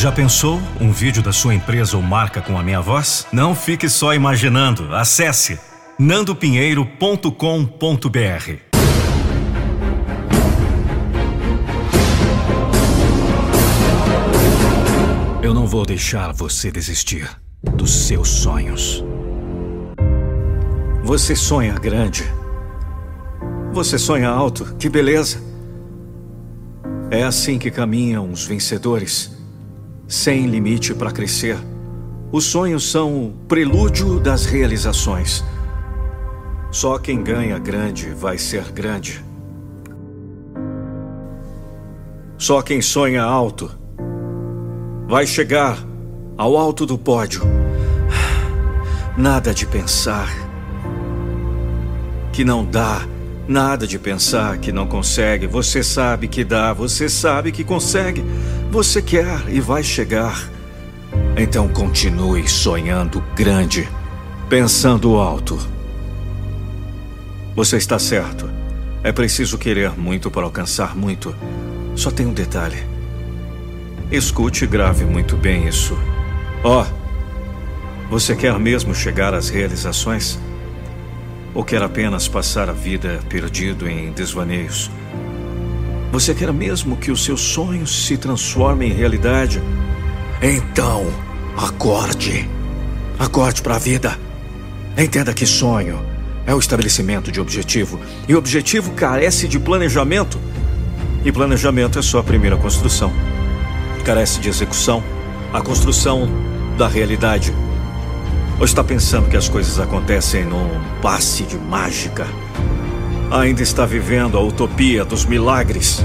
Já pensou um vídeo da sua empresa ou marca com a minha voz? Não fique só imaginando. Acesse nandopinheiro.com.br. Eu não vou deixar você desistir dos seus sonhos. Você sonha grande. Você sonha alto. Que beleza. É assim que caminham os vencedores, sem limite para crescer. Os sonhos são o prelúdio das realizações. Só quem ganha grande vai ser grande. Só quem sonha alto vai chegar ao alto do pódio. Nada de pensar que não dá Nada de pensar que não consegue. Você sabe que dá, você sabe que consegue. Você quer e vai chegar. Então continue sonhando grande, pensando alto. Você está certo. É preciso querer muito para alcançar muito. Só tem um detalhe. Escute e grave muito bem isso. Ó, oh, você quer mesmo chegar às realizações? Ou quer apenas passar a vida perdido em desvaneios? Você quer mesmo que os seus sonhos se transformem em realidade? Então, acorde. Acorde para a vida. Entenda que sonho é o estabelecimento de objetivo. E objetivo carece de planejamento. E planejamento é só a primeira construção. Carece de execução, a construção da realidade. Ou está pensando que as coisas acontecem num passe de mágica? Ainda está vivendo a utopia dos milagres?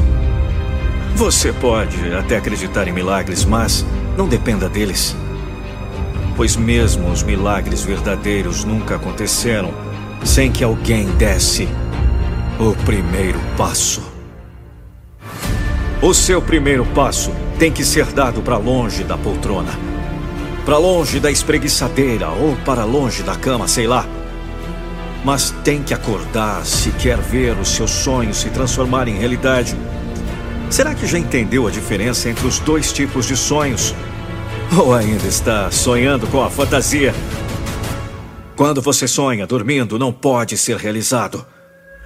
Você pode até acreditar em milagres, mas não dependa deles. Pois mesmo os milagres verdadeiros nunca aconteceram sem que alguém desse o primeiro passo. O seu primeiro passo tem que ser dado para longe da poltrona para longe da espreguiçadeira ou para longe da cama, sei lá. Mas tem que acordar se quer ver os seus sonhos se transformar em realidade. Será que já entendeu a diferença entre os dois tipos de sonhos? Ou ainda está sonhando com a fantasia? Quando você sonha dormindo, não pode ser realizado.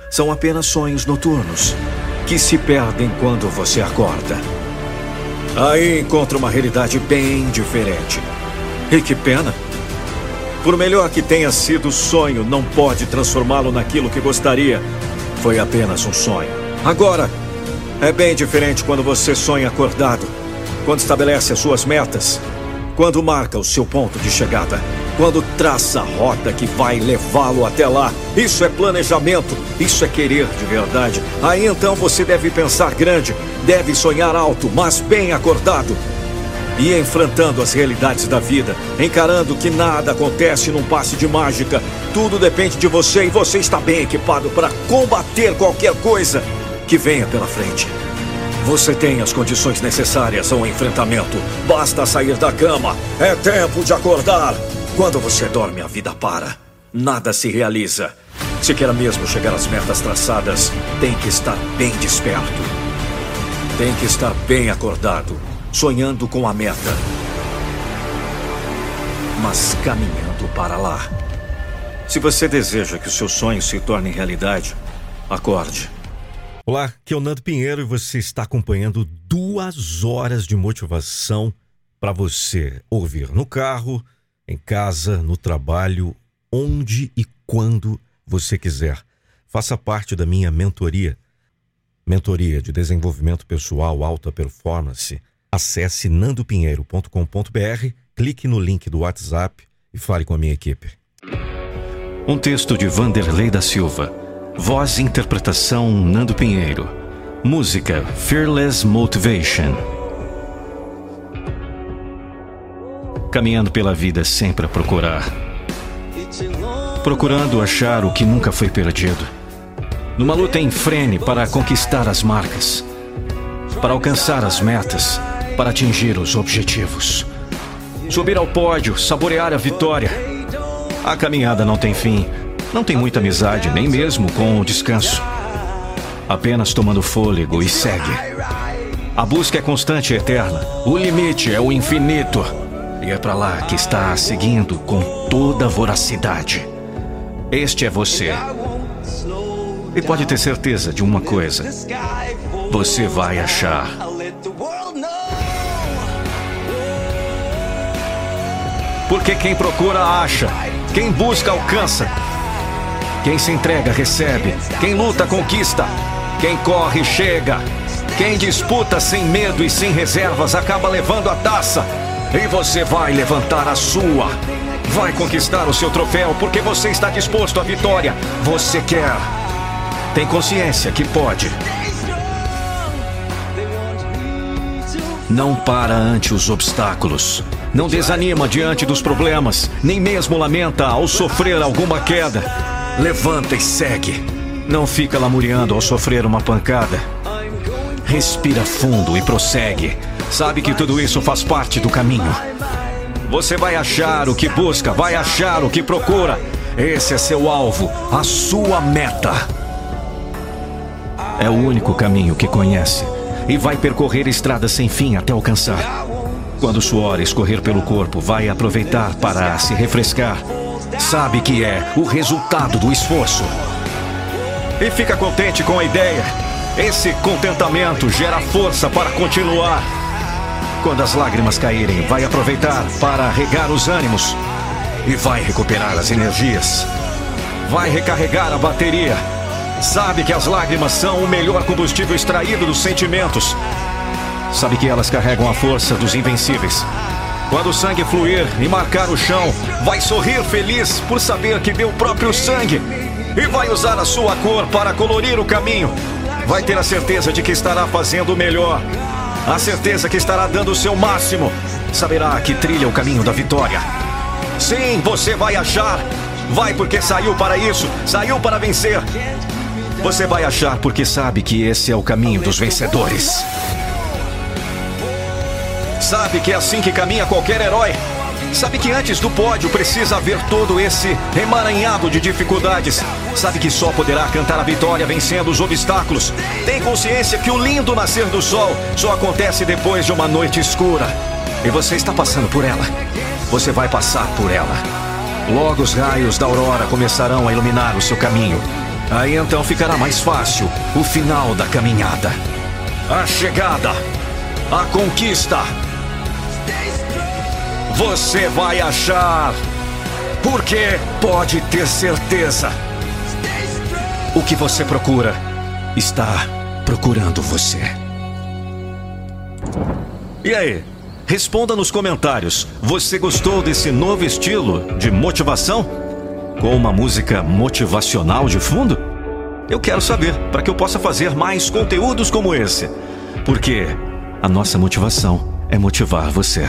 São apenas sonhos noturnos que se perdem quando você acorda. Aí encontra uma realidade bem diferente. E que pena. Por melhor que tenha sido o sonho, não pode transformá-lo naquilo que gostaria. Foi apenas um sonho. Agora, é bem diferente quando você sonha acordado, quando estabelece as suas metas, quando marca o seu ponto de chegada, quando traça a rota que vai levá-lo até lá. Isso é planejamento, isso é querer de verdade. Aí então você deve pensar grande, deve sonhar alto, mas bem acordado e enfrentando as realidades da vida, encarando que nada acontece num passe de mágica. Tudo depende de você e você está bem equipado para combater qualquer coisa que venha pela frente. Você tem as condições necessárias ao enfrentamento. Basta sair da cama. É tempo de acordar. Quando você dorme, a vida para. Nada se realiza. Se quer mesmo chegar às metas traçadas, tem que estar bem desperto. Tem que estar bem acordado sonhando com a meta, mas caminhando para lá. Se você deseja que o seu sonho se torne realidade, acorde. Olá, aqui é o Nando Pinheiro e você está acompanhando duas horas de motivação para você ouvir no carro, em casa, no trabalho, onde e quando você quiser. Faça parte da minha mentoria. Mentoria de desenvolvimento pessoal, alta performance Acesse nandopinheiro.com.br, clique no link do WhatsApp e fale com a minha equipe. Um texto de Vanderlei da Silva. Voz e interpretação Nando Pinheiro. Música Fearless Motivation. Caminhando pela vida sempre a procurar. Procurando achar o que nunca foi perdido. Numa luta em frene para conquistar as marcas. Para alcançar as metas para atingir os objetivos. Subir ao pódio, saborear a vitória. A caminhada não tem fim, não tem muita amizade, nem mesmo com o descanso. Apenas tomando fôlego e segue. A busca é constante e eterna. O limite é o infinito. E é para lá que está seguindo com toda voracidade. Este é você. E pode ter certeza de uma coisa: você vai achar. Porque quem procura, acha. Quem busca, alcança. Quem se entrega, recebe. Quem luta, conquista. Quem corre, chega. Quem disputa sem medo e sem reservas acaba levando a taça. E você vai levantar a sua. Vai conquistar o seu troféu porque você está disposto à vitória. Você quer. Tem consciência que pode. Não para ante os obstáculos. Não desanima diante dos problemas, nem mesmo lamenta ao sofrer alguma queda. Levanta e segue. Não fica lamuriando ao sofrer uma pancada. Respira fundo e prossegue. Sabe que tudo isso faz parte do caminho. Você vai achar o que busca, vai achar o que procura. Esse é seu alvo, a sua meta. É o único caminho que conhece e vai percorrer estradas sem fim até alcançar. Quando o suor escorrer pelo corpo, vai aproveitar para se refrescar. Sabe que é o resultado do esforço. E fica contente com a ideia. Esse contentamento gera força para continuar. Quando as lágrimas caírem, vai aproveitar para regar os ânimos e vai recuperar as energias. Vai recarregar a bateria Sabe que as lágrimas são o melhor combustível extraído dos sentimentos. Sabe que elas carregam a força dos invencíveis. Quando o sangue fluir e marcar o chão, vai sorrir feliz por saber que deu o próprio sangue e vai usar a sua cor para colorir o caminho. Vai ter a certeza de que estará fazendo o melhor, a certeza que estará dando o seu máximo. Saberá que trilha o caminho da vitória. Sim, você vai achar. Vai porque saiu para isso, saiu para vencer. Você vai achar porque sabe que esse é o caminho dos vencedores. Sabe que é assim que caminha qualquer herói. Sabe que antes do pódio precisa haver todo esse emaranhado de dificuldades. Sabe que só poderá cantar a vitória vencendo os obstáculos. Tem consciência que o lindo nascer do sol só acontece depois de uma noite escura. E você está passando por ela. Você vai passar por ela. Logo os raios da aurora começarão a iluminar o seu caminho. Aí então ficará mais fácil o final da caminhada. A chegada. A conquista. Você vai achar. Porque pode ter certeza. O que você procura está procurando você. E aí? Responda nos comentários. Você gostou desse novo estilo de motivação? com uma música motivacional de fundo? Eu quero saber para que eu possa fazer mais conteúdos como esse. Porque a nossa motivação é motivar você.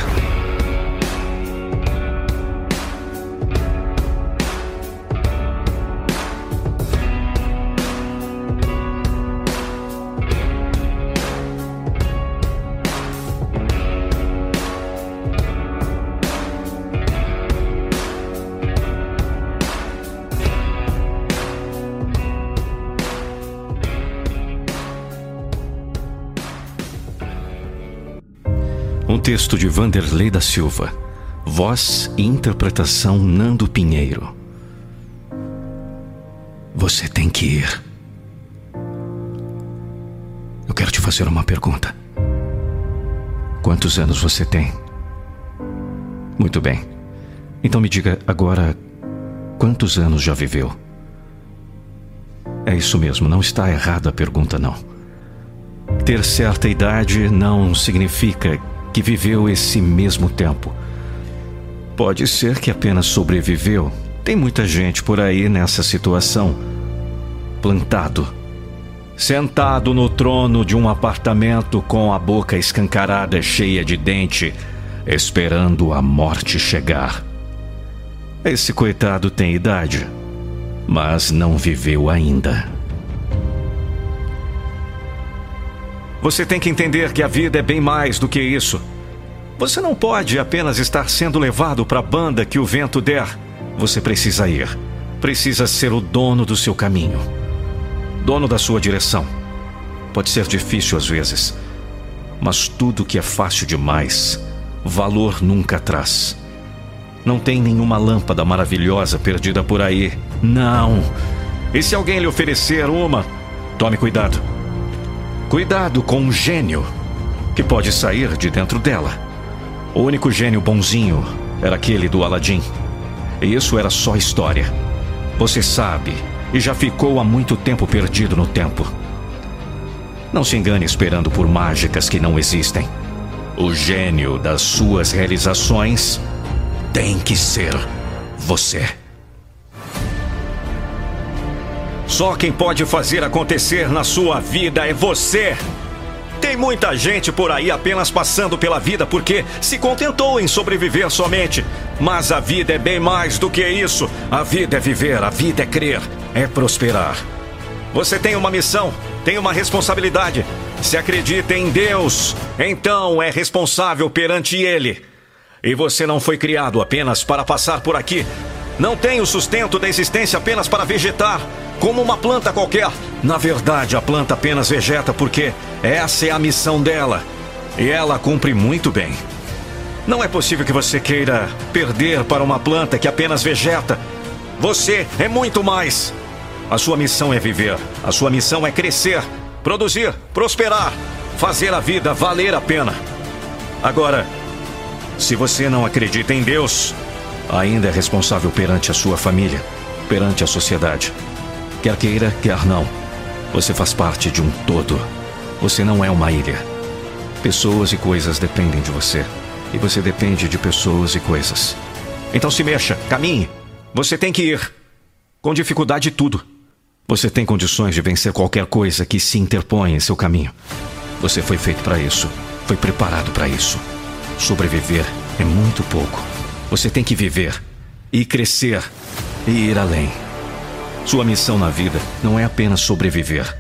Texto de Vanderlei da Silva. Voz e interpretação Nando Pinheiro. Você tem que ir. Eu quero te fazer uma pergunta. Quantos anos você tem? Muito bem. Então me diga agora quantos anos já viveu? É isso mesmo, não está errada a pergunta, não. Ter certa idade não significa que viveu esse mesmo tempo. Pode ser que apenas sobreviveu. Tem muita gente por aí nessa situação. Plantado. Sentado no trono de um apartamento com a boca escancarada, cheia de dente, esperando a morte chegar. Esse coitado tem idade, mas não viveu ainda. Você tem que entender que a vida é bem mais do que isso. Você não pode apenas estar sendo levado para a banda que o vento der. Você precisa ir. Precisa ser o dono do seu caminho. Dono da sua direção. Pode ser difícil às vezes. Mas tudo que é fácil demais, valor nunca traz. Não tem nenhuma lâmpada maravilhosa perdida por aí. Não. E se alguém lhe oferecer uma, tome cuidado. Cuidado com um gênio que pode sair de dentro dela. O único gênio bonzinho era aquele do Aladim. E isso era só história. Você sabe, e já ficou há muito tempo perdido no tempo. Não se engane esperando por mágicas que não existem. O gênio das suas realizações tem que ser você. Só quem pode fazer acontecer na sua vida é você. Tem muita gente por aí apenas passando pela vida porque se contentou em sobreviver somente. Mas a vida é bem mais do que isso. A vida é viver, a vida é crer, é prosperar. Você tem uma missão, tem uma responsabilidade. Se acredita em Deus, então é responsável perante Ele. E você não foi criado apenas para passar por aqui. Não tem o sustento da existência apenas para vegetar, como uma planta qualquer. Na verdade, a planta apenas vegeta porque essa é a missão dela. E ela cumpre muito bem. Não é possível que você queira perder para uma planta que apenas vegeta. Você é muito mais. A sua missão é viver. A sua missão é crescer, produzir, prosperar, fazer a vida valer a pena. Agora, se você não acredita em Deus, ainda é responsável perante a sua família, perante a sociedade. Quer queira, quer não. Você faz parte de um todo. Você não é uma ilha. Pessoas e coisas dependem de você. E você depende de pessoas e coisas. Então se mexa, caminhe. Você tem que ir. Com dificuldade tudo. Você tem condições de vencer qualquer coisa que se interpõe em seu caminho. Você foi feito para isso. Foi preparado para isso. Sobreviver é muito pouco. Você tem que viver e crescer e ir além. Sua missão na vida não é apenas sobreviver,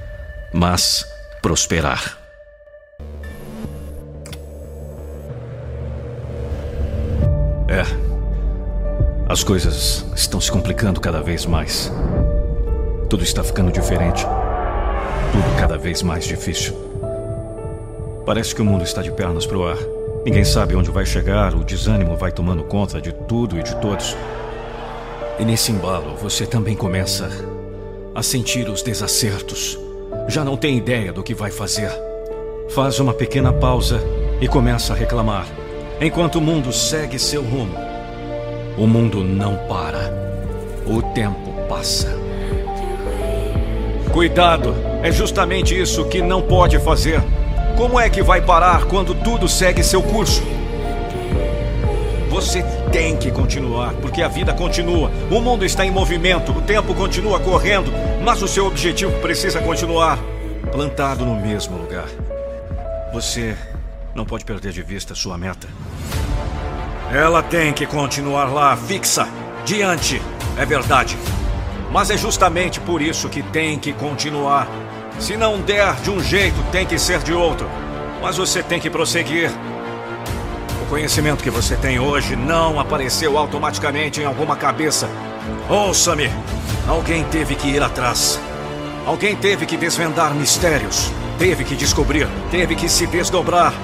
mas prosperar. É. As coisas estão se complicando cada vez mais. Tudo está ficando diferente. Tudo cada vez mais difícil. Parece que o mundo está de pernas para o ar. Ninguém sabe onde vai chegar, o desânimo vai tomando conta de tudo e de todos. E nesse embalo, você também começa a sentir os desacertos. Já não tem ideia do que vai fazer. Faz uma pequena pausa e começa a reclamar, enquanto o mundo segue seu rumo. O mundo não para. O tempo passa. Cuidado, é justamente isso que não pode fazer. Como é que vai parar quando tudo segue seu curso? Você tem que continuar, porque a vida continua. O mundo está em movimento, o tempo continua correndo, mas o seu objetivo precisa continuar plantado no mesmo lugar. Você não pode perder de vista sua meta. Ela tem que continuar lá, fixa, diante. É verdade. Mas é justamente por isso que tem que continuar. Se não der de um jeito, tem que ser de outro. Mas você tem que prosseguir. Conhecimento que você tem hoje não apareceu automaticamente em alguma cabeça. Ouça-me! Alguém teve que ir atrás. Alguém teve que desvendar mistérios. Teve que descobrir. Teve que se desdobrar.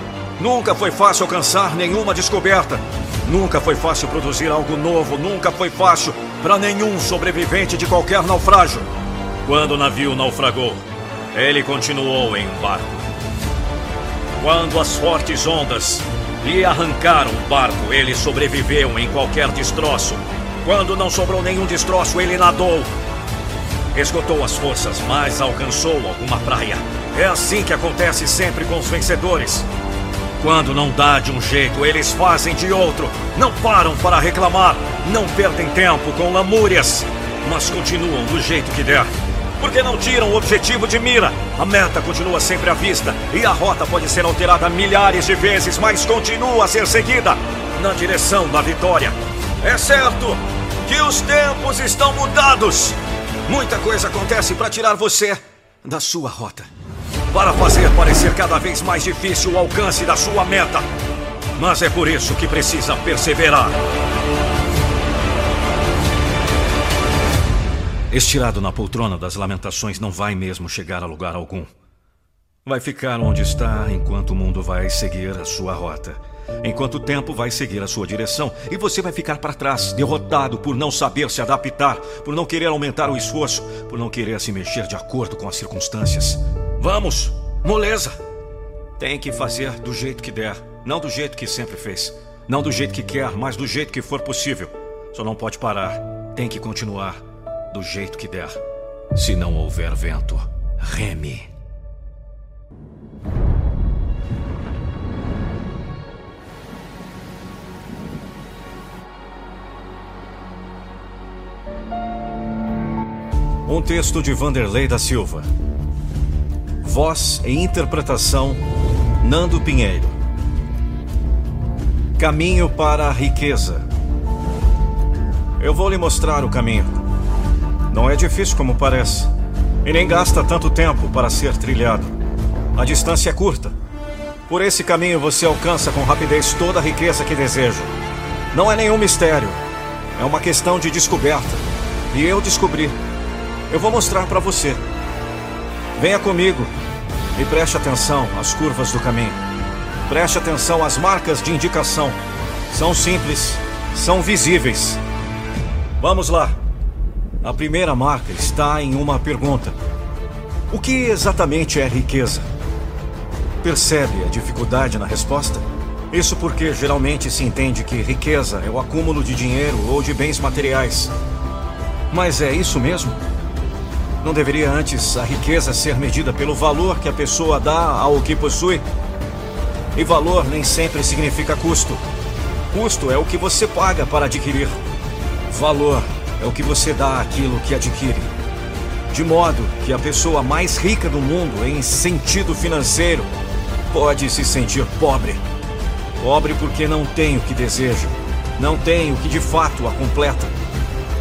Nunca foi fácil alcançar nenhuma descoberta. Nunca foi fácil produzir algo novo. Nunca foi fácil para nenhum sobrevivente de qualquer naufrágio. Quando o navio naufragou, ele continuou em barco. Quando as fortes ondas lhe arrancaram o barco, ele sobreviveu em qualquer destroço. Quando não sobrou nenhum destroço, ele nadou. Esgotou as forças, mas alcançou alguma praia. É assim que acontece sempre com os vencedores. Quando não dá de um jeito, eles fazem de outro. Não param para reclamar, não perdem tempo com lamúrias, mas continuam do jeito que der. Porque não tiram o objetivo de mira. A meta continua sempre à vista e a rota pode ser alterada milhares de vezes, mas continua a ser seguida na direção da vitória. É certo que os tempos estão mudados. Muita coisa acontece para tirar você da sua rota. Para fazer parecer cada vez mais difícil o alcance da sua meta. Mas é por isso que precisa perseverar. Estirado na poltrona das lamentações não vai mesmo chegar a lugar algum. Vai ficar onde está enquanto o mundo vai seguir a sua rota. Enquanto o tempo vai seguir a sua direção e você vai ficar para trás, derrotado por não saber se adaptar, por não querer aumentar o esforço, por não querer se mexer de acordo com as circunstâncias. Vamos, moleza! Tem que fazer do jeito que der, não do jeito que sempre fez. Não do jeito que quer, mas do jeito que for possível. Só não pode parar. Tem que continuar do jeito que der. Se não houver vento, reme. Um texto de Vanderlei da Silva. Voz e interpretação Nando Pinheiro. Caminho para a riqueza. Eu vou lhe mostrar o caminho. Não é difícil como parece. E nem gasta tanto tempo para ser trilhado. A distância é curta. Por esse caminho você alcança com rapidez toda a riqueza que deseja. Não é nenhum mistério. É uma questão de descoberta. E eu descobri. Eu vou mostrar para você. Venha comigo e preste atenção às curvas do caminho. Preste atenção às marcas de indicação. São simples, são visíveis. Vamos lá. A primeira marca está em uma pergunta: O que exatamente é riqueza? Percebe a dificuldade na resposta? Isso porque geralmente se entende que riqueza é o acúmulo de dinheiro ou de bens materiais. Mas é isso mesmo? Não deveria antes a riqueza ser medida pelo valor que a pessoa dá ao que possui? E valor nem sempre significa custo. Custo é o que você paga para adquirir. Valor é o que você dá àquilo que adquire. De modo que a pessoa mais rica do mundo, em sentido financeiro, pode se sentir pobre. Pobre porque não tem o que deseja, não tem o que de fato a completa,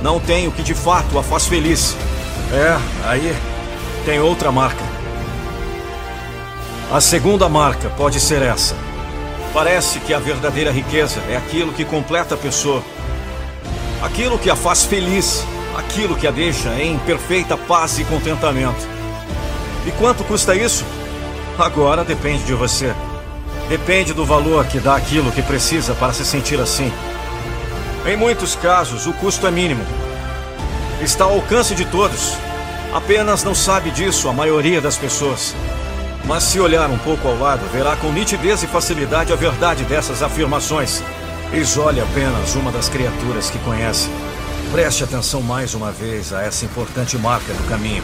não tem o que de fato a faz feliz. É, aí tem outra marca. A segunda marca pode ser essa. Parece que a verdadeira riqueza é aquilo que completa a pessoa, aquilo que a faz feliz, aquilo que a deixa em perfeita paz e contentamento. E quanto custa isso? Agora depende de você. Depende do valor que dá aquilo que precisa para se sentir assim. Em muitos casos, o custo é mínimo está ao alcance de todos. Apenas não sabe disso a maioria das pessoas. Mas se olhar um pouco ao lado, verá com nitidez e facilidade a verdade dessas afirmações. Isole apenas uma das criaturas que conhece. Preste atenção mais uma vez a essa importante marca do caminho.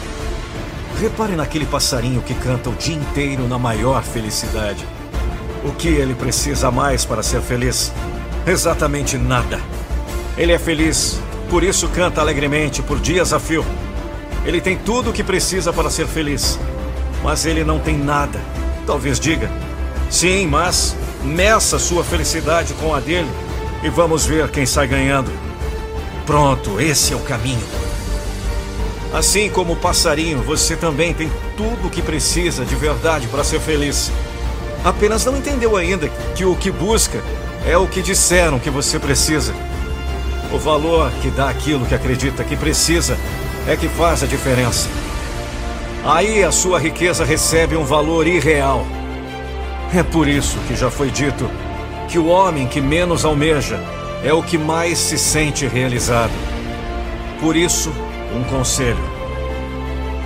Repare naquele passarinho que canta o dia inteiro na maior felicidade. O que ele precisa mais para ser feliz? Exatamente nada. Ele é feliz por isso canta alegremente por dias a fio. Ele tem tudo o que precisa para ser feliz. Mas ele não tem nada. Talvez diga: Sim, mas meça sua felicidade com a dele e vamos ver quem sai ganhando. Pronto, esse é o caminho. Assim como o passarinho, você também tem tudo o que precisa de verdade para ser feliz. Apenas não entendeu ainda que o que busca é o que disseram que você precisa. O valor que dá aquilo que acredita que precisa é que faz a diferença. Aí a sua riqueza recebe um valor irreal. É por isso que já foi dito que o homem que menos almeja é o que mais se sente realizado. Por isso, um conselho: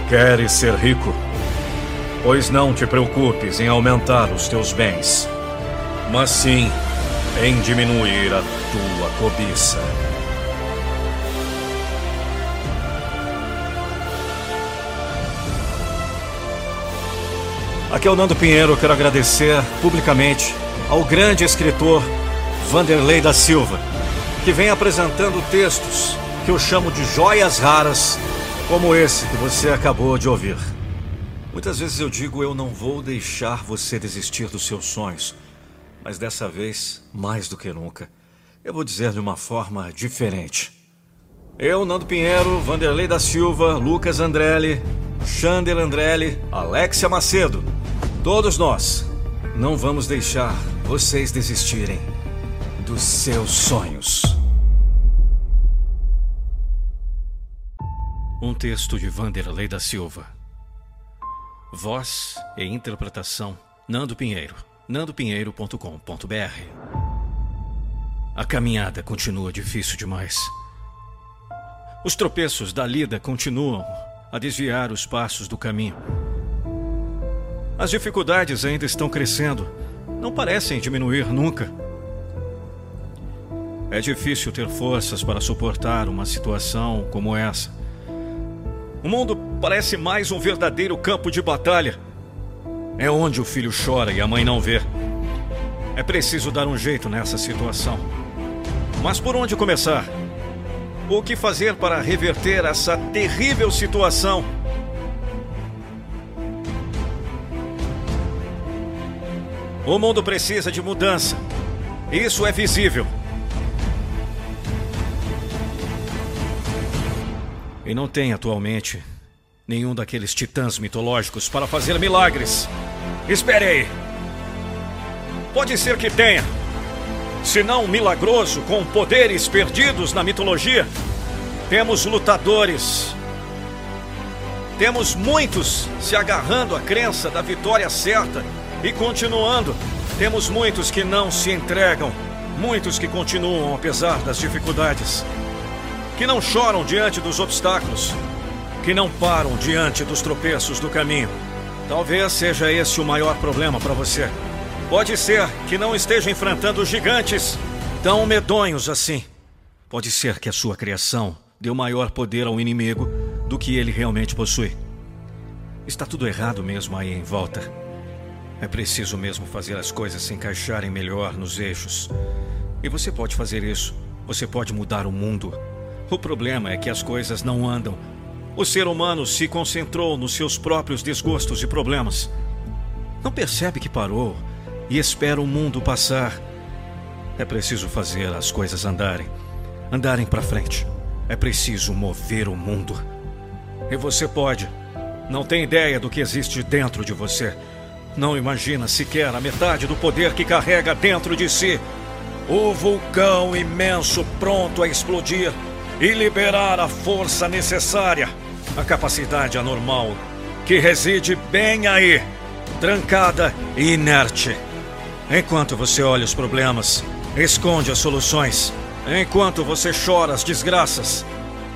Queres ser rico? Pois não te preocupes em aumentar os teus bens, mas sim em diminuir a tua cobiça. Aqui é o Nando Pinheiro, quero agradecer publicamente ao grande escritor Vanderlei da Silva, que vem apresentando textos que eu chamo de joias raras, como esse que você acabou de ouvir. Muitas vezes eu digo eu não vou deixar você desistir dos seus sonhos, mas dessa vez, mais do que nunca, eu vou dizer de uma forma diferente. Eu, Nando Pinheiro, Vanderlei da Silva, Lucas Andrelli, Xander Andrelli, Alexia Macedo, todos nós não vamos deixar vocês desistirem dos seus sonhos. Um texto de Vanderlei da Silva. Voz e interpretação Nando Pinheiro. nandopinheiro.com.br. A caminhada continua difícil demais. Os tropeços da lida continuam a desviar os passos do caminho. As dificuldades ainda estão crescendo, não parecem diminuir nunca. É difícil ter forças para suportar uma situação como essa. O mundo parece mais um verdadeiro campo de batalha. É onde o filho chora e a mãe não vê. É preciso dar um jeito nessa situação. Mas por onde começar? O que fazer para reverter essa terrível situação? O mundo precisa de mudança. Isso é visível. E não tem atualmente nenhum daqueles titãs mitológicos para fazer milagres. Espere aí. Pode ser que tenha. Se não milagroso, com poderes perdidos na mitologia, temos lutadores. Temos muitos se agarrando à crença da vitória certa e continuando. Temos muitos que não se entregam, muitos que continuam apesar das dificuldades que não choram diante dos obstáculos, que não param diante dos tropeços do caminho. Talvez seja esse o maior problema para você. Pode ser que não esteja enfrentando gigantes tão medonhos assim. Pode ser que a sua criação deu maior poder ao inimigo do que ele realmente possui. Está tudo errado mesmo aí em volta. É preciso mesmo fazer as coisas se encaixarem melhor nos eixos. E você pode fazer isso. Você pode mudar o mundo o problema é que as coisas não andam. O ser humano se concentrou nos seus próprios desgostos e problemas. Não percebe que parou e espera o mundo passar. É preciso fazer as coisas andarem, andarem para frente. É preciso mover o mundo. E você pode. Não tem ideia do que existe dentro de você. Não imagina sequer a metade do poder que carrega dentro de si. O vulcão imenso pronto a explodir e liberar a força necessária, a capacidade anormal que reside bem aí, trancada e inerte. Enquanto você olha os problemas, esconde as soluções. Enquanto você chora as desgraças,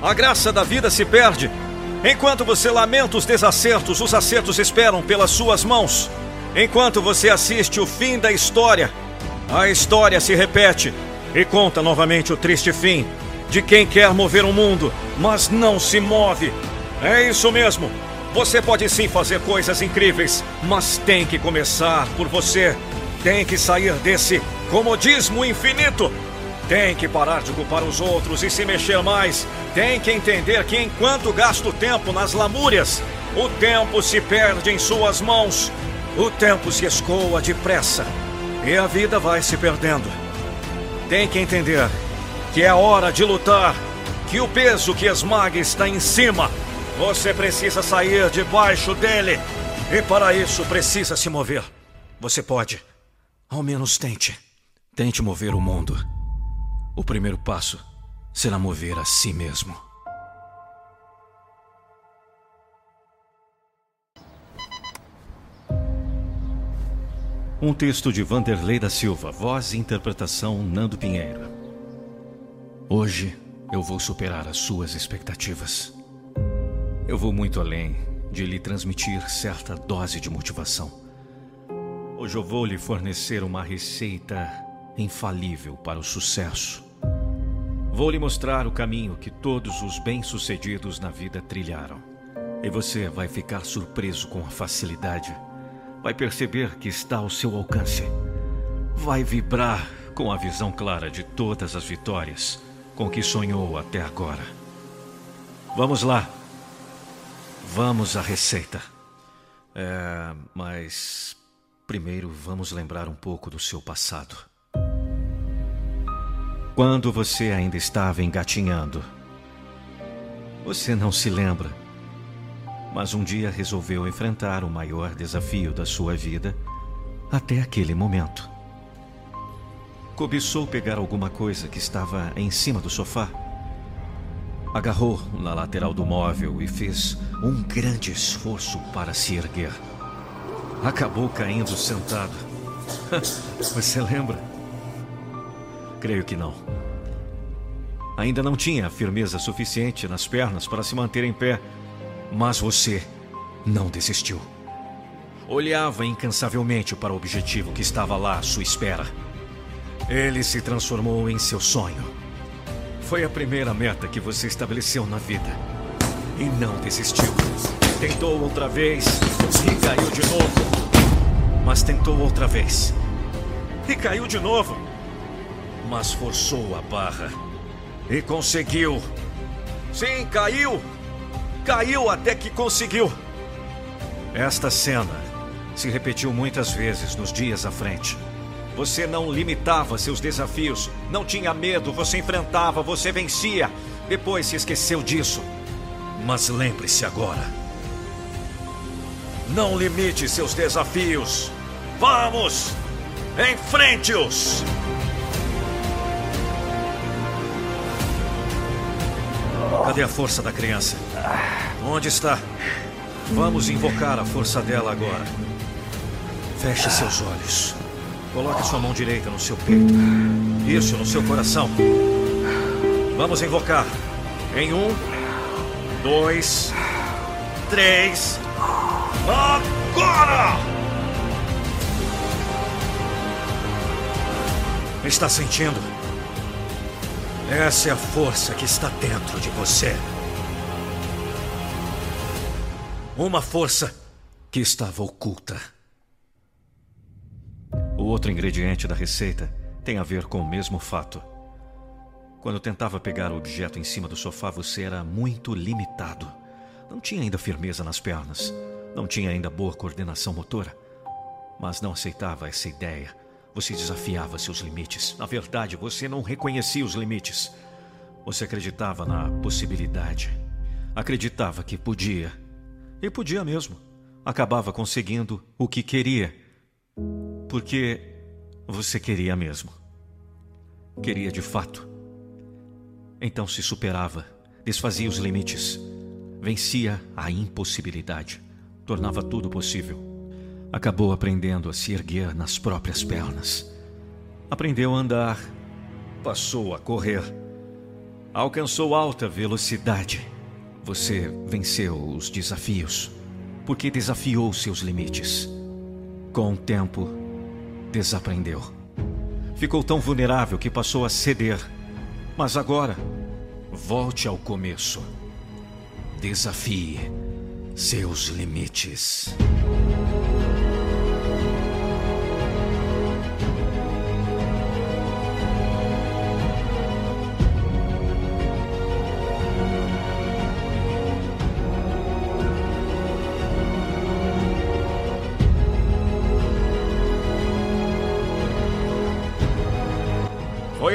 a graça da vida se perde. Enquanto você lamenta os desacertos, os acertos esperam pelas suas mãos. Enquanto você assiste o fim da história, a história se repete e conta novamente o triste fim de quem quer mover o mundo, mas não se move. É isso mesmo. Você pode sim fazer coisas incríveis, mas tem que começar por você. Tem que sair desse comodismo infinito. Tem que parar de culpar os outros e se mexer mais. Tem que entender que enquanto gasta o tempo nas lamúrias, o tempo se perde em suas mãos. O tempo se escoa depressa e a vida vai se perdendo. Tem que entender que é hora de lutar, que o peso que esmaga está em cima. Você precisa sair debaixo dele. E para isso precisa se mover. Você pode. Ao menos tente. Tente mover o mundo. O primeiro passo será mover a si mesmo. Um texto de Vanderlei da Silva, voz e interpretação Nando Pinheiro. Hoje eu vou superar as suas expectativas. Eu vou muito além de lhe transmitir certa dose de motivação. Hoje eu vou lhe fornecer uma receita infalível para o sucesso. Vou lhe mostrar o caminho que todos os bem-sucedidos na vida trilharam. E você vai ficar surpreso com a facilidade. Vai perceber que está ao seu alcance. Vai vibrar com a visão clara de todas as vitórias com que sonhou até agora. Vamos lá. Vamos à receita. É, mas primeiro vamos lembrar um pouco do seu passado. Quando você ainda estava engatinhando, você não se lembra, mas um dia resolveu enfrentar o maior desafio da sua vida até aquele momento cobiçou pegar alguma coisa que estava em cima do sofá. Agarrou na lateral do móvel e fez um grande esforço para se erguer. Acabou caindo sentado. Você lembra? Creio que não. Ainda não tinha firmeza suficiente nas pernas para se manter em pé, mas você não desistiu. Olhava incansavelmente para o objetivo que estava lá à sua espera. Ele se transformou em seu sonho. Foi a primeira meta que você estabeleceu na vida. E não desistiu. Tentou outra vez e caiu de novo. Mas tentou outra vez. E caiu de novo. Mas forçou a barra. E conseguiu. Sim, caiu. Caiu até que conseguiu. Esta cena se repetiu muitas vezes nos dias à frente. Você não limitava seus desafios, não tinha medo, você enfrentava, você vencia. Depois se esqueceu disso. Mas lembre-se agora. Não limite seus desafios. Vamos! Enfrente-os! Cadê a força da criança? Onde está? Vamos invocar a força dela agora. Feche seus olhos. Coloque sua mão direita no seu peito. Isso, no seu coração. Vamos invocar. Em um, dois, três. Agora! Está sentindo? Essa é a força que está dentro de você. Uma força que estava oculta. O outro ingrediente da receita tem a ver com o mesmo fato. Quando tentava pegar o objeto em cima do sofá, você era muito limitado. Não tinha ainda firmeza nas pernas, não tinha ainda boa coordenação motora. Mas não aceitava essa ideia. Você desafiava seus limites. Na verdade, você não reconhecia os limites. Você acreditava na possibilidade. Acreditava que podia. E podia mesmo. Acabava conseguindo o que queria porque você queria mesmo. Queria de fato. Então se superava, desfazia os limites, vencia a impossibilidade, tornava tudo possível. Acabou aprendendo a se erguer nas próprias pernas. Aprendeu a andar, passou a correr, alcançou alta velocidade. Você venceu os desafios, porque desafiou seus limites. Com o tempo, desaprendeu. Ficou tão vulnerável que passou a ceder. Mas agora, volte ao começo. Desafie seus limites.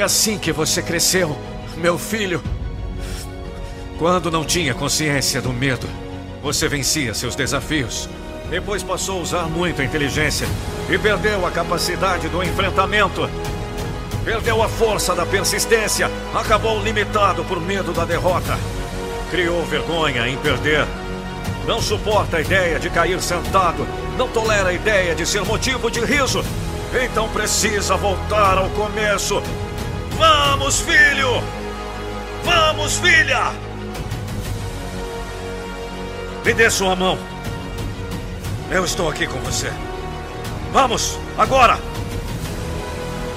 Assim que você cresceu, meu filho. Quando não tinha consciência do medo, você vencia seus desafios. Depois passou a usar muito a inteligência e perdeu a capacidade do enfrentamento. Perdeu a força da persistência, acabou limitado por medo da derrota. Criou vergonha em perder. Não suporta a ideia de cair sentado, não tolera a ideia de ser motivo de riso. Então precisa voltar ao começo Vamos, filho! Vamos, filha! Me dê sua mão. Eu estou aqui com você. Vamos, agora!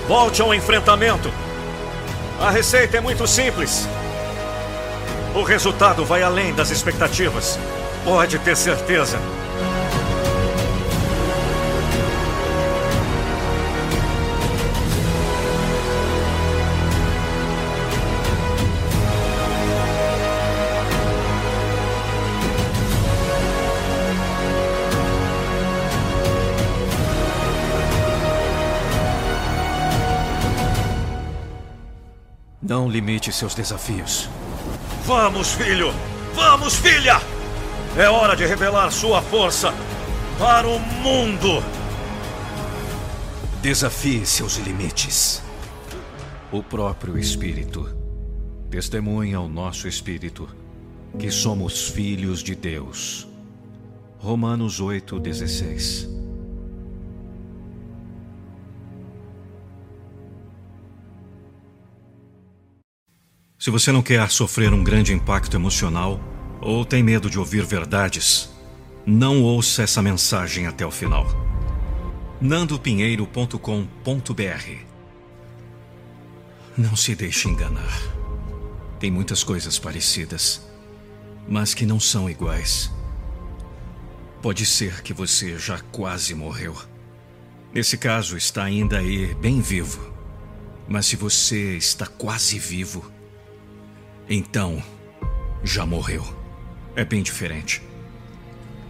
Volte ao enfrentamento. A receita é muito simples. O resultado vai além das expectativas. Pode ter certeza. Não limite seus desafios. Vamos, filho! Vamos, filha! É hora de revelar sua força para o mundo! Desafie seus limites. O próprio Espírito testemunha ao nosso espírito que somos filhos de Deus. Romanos 8,16 Se você não quer sofrer um grande impacto emocional ou tem medo de ouvir verdades, não ouça essa mensagem até o final. nandopinheiro.com.br Não se deixe enganar. Tem muitas coisas parecidas, mas que não são iguais. Pode ser que você já quase morreu. Nesse caso, está ainda aí bem vivo. Mas se você está quase vivo, então já morreu. É bem diferente.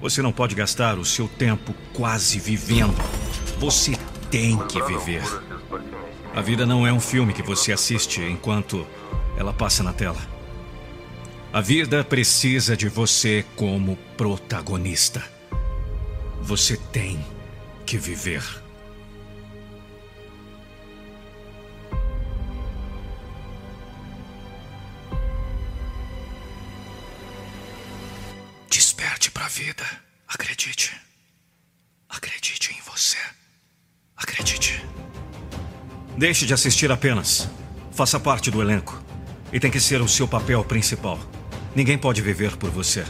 Você não pode gastar o seu tempo quase vivendo. Você tem que viver. A vida não é um filme que você assiste enquanto ela passa na tela. A vida precisa de você como protagonista. Você tem que viver. Vida. Acredite. Acredite em você. Acredite. Deixe de assistir apenas. Faça parte do elenco. E tem que ser o seu papel principal. Ninguém pode viver por você.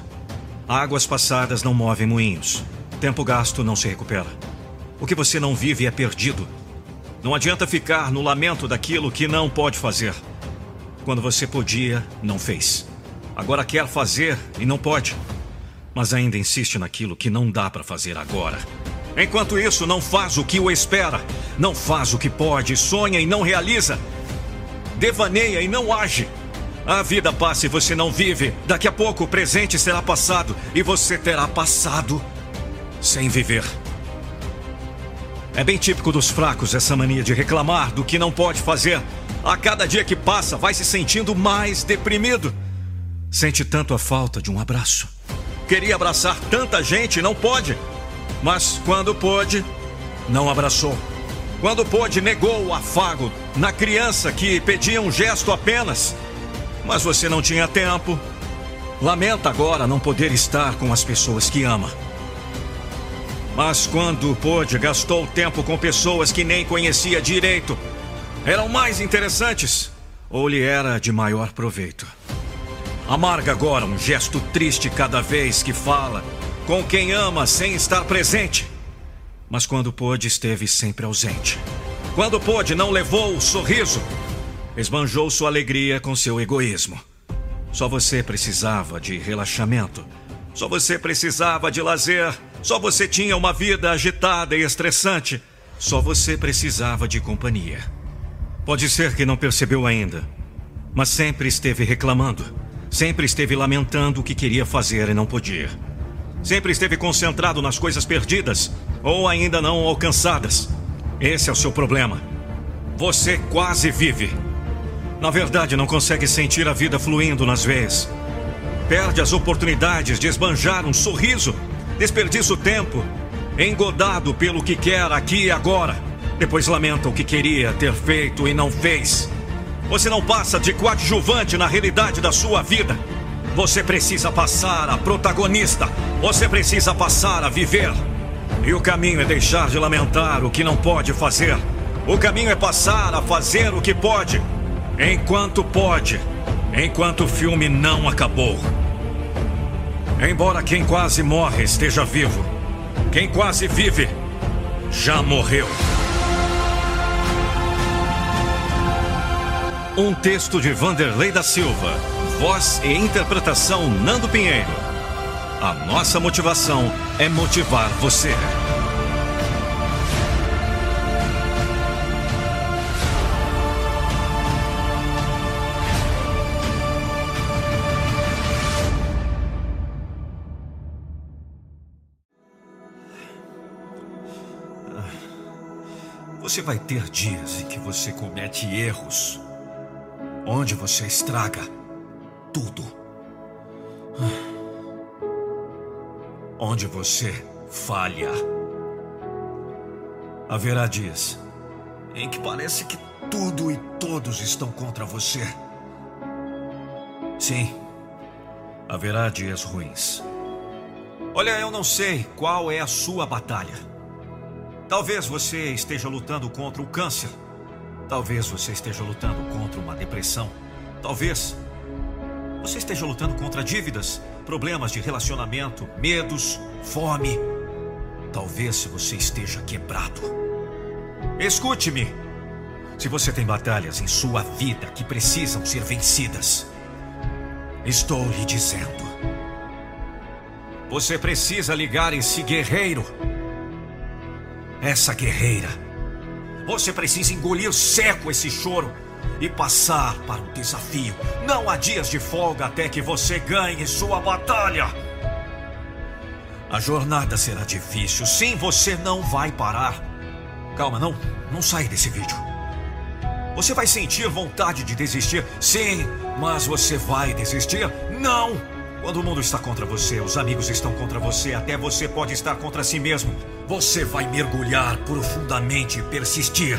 Águas passadas não movem moinhos. Tempo gasto não se recupera. O que você não vive é perdido. Não adianta ficar no lamento daquilo que não pode fazer. Quando você podia, não fez. Agora quer fazer e não pode. Mas ainda insiste naquilo que não dá para fazer agora. Enquanto isso, não faz o que o espera. Não faz o que pode, sonha e não realiza. Devaneia e não age. A vida passa e você não vive. Daqui a pouco o presente será passado e você terá passado sem viver. É bem típico dos fracos essa mania de reclamar do que não pode fazer. A cada dia que passa, vai se sentindo mais deprimido. Sente tanto a falta de um abraço. Queria abraçar tanta gente não pode. Mas quando pôde, não abraçou. Quando pôde, negou o afago na criança que pedia um gesto apenas. Mas você não tinha tempo. Lamenta agora não poder estar com as pessoas que ama. Mas quando pôde, gastou tempo com pessoas que nem conhecia direito. Eram mais interessantes ou lhe era de maior proveito. Amarga agora um gesto triste cada vez que fala com quem ama sem estar presente. Mas quando pôde, esteve sempre ausente. Quando pôde, não levou o sorriso. Esbanjou sua alegria com seu egoísmo. Só você precisava de relaxamento. Só você precisava de lazer. Só você tinha uma vida agitada e estressante. Só você precisava de companhia. Pode ser que não percebeu ainda, mas sempre esteve reclamando. Sempre esteve lamentando o que queria fazer e não podia. Sempre esteve concentrado nas coisas perdidas ou ainda não alcançadas. Esse é o seu problema. Você quase vive. Na verdade, não consegue sentir a vida fluindo nas veias. Perde as oportunidades de esbanjar um sorriso. Desperdiça o tempo, engodado pelo que quer aqui e agora. Depois lamenta o que queria ter feito e não fez. Você não passa de coadjuvante na realidade da sua vida. Você precisa passar a protagonista. Você precisa passar a viver. E o caminho é deixar de lamentar o que não pode fazer. O caminho é passar a fazer o que pode. Enquanto pode. Enquanto o filme não acabou. Embora quem quase morre esteja vivo, quem quase vive já morreu. Um texto de Vanderlei da Silva. Voz e interpretação Nando Pinheiro. A nossa motivação é motivar você. Você vai ter dias em que você comete erros onde você estraga tudo. Onde você falha. Haverá dias em que parece que tudo e todos estão contra você. Sim, haverá dias ruins. Olha, eu não sei qual é a sua batalha. Talvez você esteja lutando contra o câncer. Talvez você esteja lutando contra uma depressão. Talvez você esteja lutando contra dívidas, problemas de relacionamento, medos, fome. Talvez você esteja quebrado. Escute-me. Se você tem batalhas em sua vida que precisam ser vencidas, estou lhe dizendo. Você precisa ligar esse guerreiro. Essa guerreira. Você precisa engolir seco esse choro e passar para o desafio. Não há dias de folga até que você ganhe sua batalha. A jornada será difícil. Sim, você não vai parar. Calma, não, não sai desse vídeo. Você vai sentir vontade de desistir? Sim, mas você vai desistir? Não! Quando o mundo está contra você, os amigos estão contra você, até você pode estar contra si mesmo. Você vai mergulhar profundamente e persistir.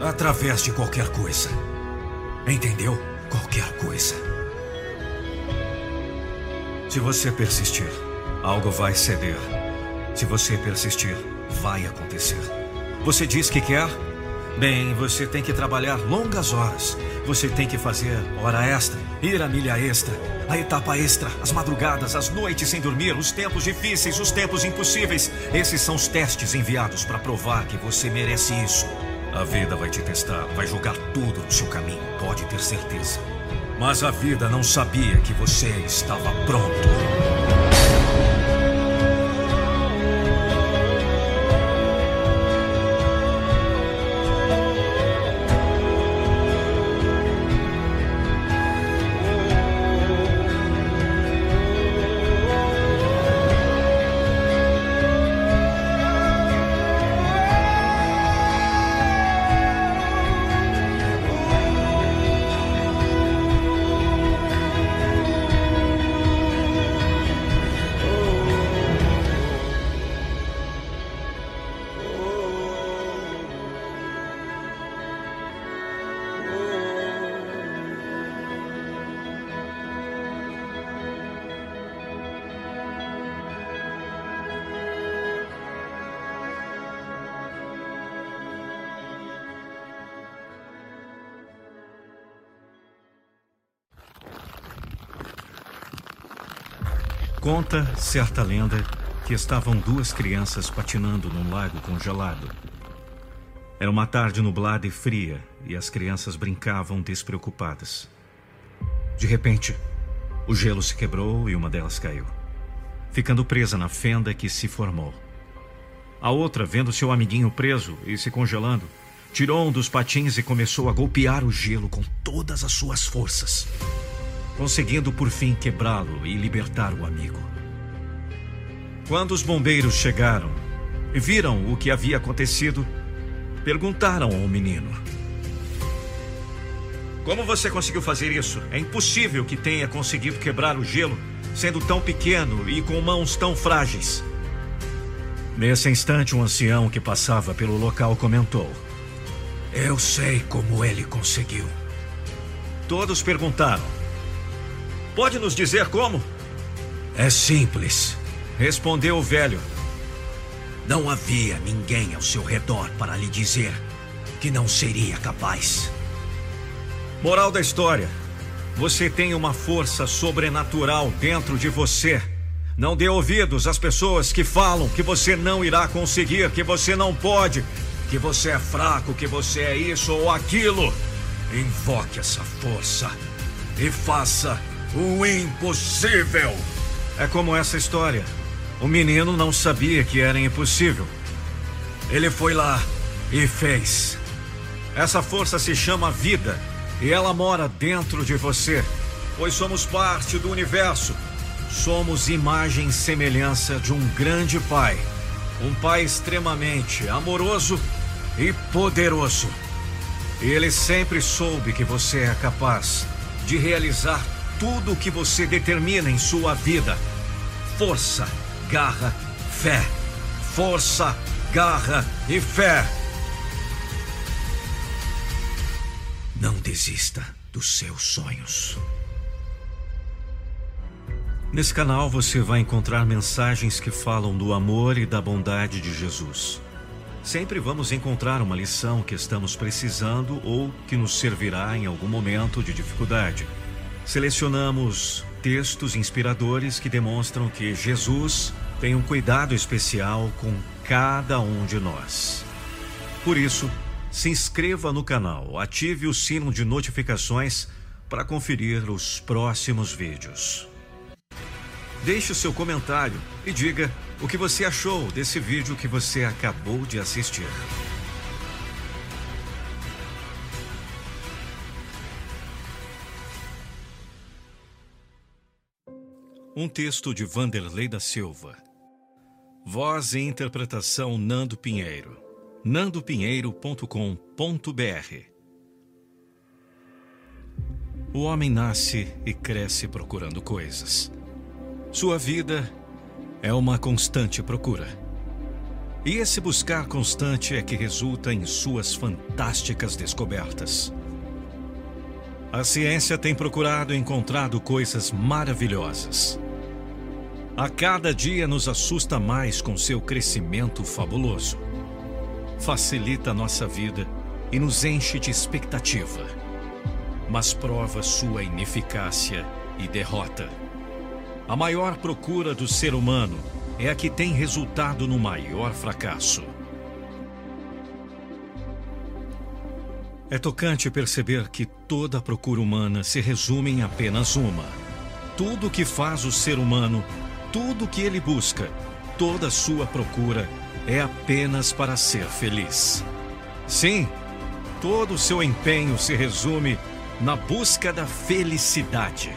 Através de qualquer coisa. Entendeu? Qualquer coisa. Se você persistir, algo vai ceder. Se você persistir, vai acontecer. Você diz que quer? Bem, você tem que trabalhar longas horas. Você tem que fazer hora extra, ir a milha extra, a etapa extra, as madrugadas, as noites sem dormir, os tempos difíceis, os tempos impossíveis. Esses são os testes enviados para provar que você merece isso. A vida vai te testar, vai jogar tudo no seu caminho, pode ter certeza. Mas a vida não sabia que você estava pronto. Conta certa lenda que estavam duas crianças patinando num lago congelado. Era uma tarde nublada e fria e as crianças brincavam despreocupadas. De repente, o gelo se quebrou e uma delas caiu, ficando presa na fenda que se formou. A outra, vendo seu amiguinho preso e se congelando, tirou um dos patins e começou a golpear o gelo com todas as suas forças conseguindo por fim quebrá-lo e libertar o amigo. Quando os bombeiros chegaram e viram o que havia acontecido, perguntaram ao menino: Como você conseguiu fazer isso? É impossível que tenha conseguido quebrar o gelo, sendo tão pequeno e com mãos tão frágeis. Nesse instante, um ancião que passava pelo local comentou: Eu sei como ele conseguiu. Todos perguntaram: Pode nos dizer como? É simples, respondeu o velho. Não havia ninguém ao seu redor para lhe dizer que não seria capaz. Moral da história: você tem uma força sobrenatural dentro de você. Não dê ouvidos às pessoas que falam que você não irá conseguir, que você não pode, que você é fraco, que você é isso ou aquilo. Invoque essa força e faça o impossível. É como essa história. O menino não sabia que era impossível. Ele foi lá e fez. Essa força se chama vida e ela mora dentro de você, pois somos parte do universo. Somos imagem e semelhança de um grande pai. Um pai extremamente amoroso e poderoso. Ele sempre soube que você é capaz de realizar tudo o que você determina em sua vida. Força, garra, fé. Força, garra e fé. Não desista dos seus sonhos. Nesse canal você vai encontrar mensagens que falam do amor e da bondade de Jesus. Sempre vamos encontrar uma lição que estamos precisando ou que nos servirá em algum momento de dificuldade. Selecionamos textos inspiradores que demonstram que Jesus tem um cuidado especial com cada um de nós. Por isso, se inscreva no canal, ative o sino de notificações para conferir os próximos vídeos. Deixe o seu comentário e diga o que você achou desse vídeo que você acabou de assistir. Um texto de Vanderlei da Silva. Voz e interpretação Nando Pinheiro. nandopinheiro.com.br O homem nasce e cresce procurando coisas. Sua vida é uma constante procura. E esse buscar constante é que resulta em suas fantásticas descobertas. A ciência tem procurado e encontrado coisas maravilhosas. A cada dia nos assusta mais com seu crescimento fabuloso. Facilita nossa vida e nos enche de expectativa, mas prova sua ineficácia e derrota. A maior procura do ser humano é a que tem resultado no maior fracasso. É tocante perceber que toda procura humana se resume em apenas uma. Tudo que faz o ser humano, tudo que ele busca, toda sua procura é apenas para ser feliz. Sim, todo o seu empenho se resume na busca da felicidade.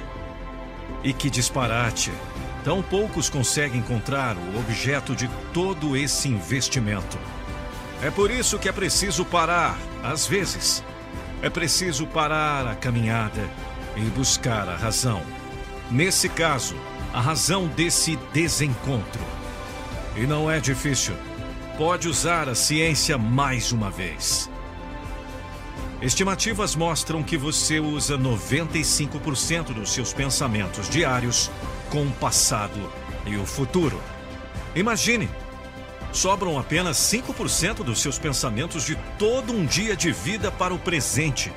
E que disparate! Tão poucos conseguem encontrar o objeto de todo esse investimento. É por isso que é preciso parar, às vezes. É preciso parar a caminhada e buscar a razão. Nesse caso, a razão desse desencontro. E não é difícil. Pode usar a ciência mais uma vez. Estimativas mostram que você usa 95% dos seus pensamentos diários com o passado e o futuro. Imagine sobram apenas 5% dos seus pensamentos de todo um dia de vida para o presente.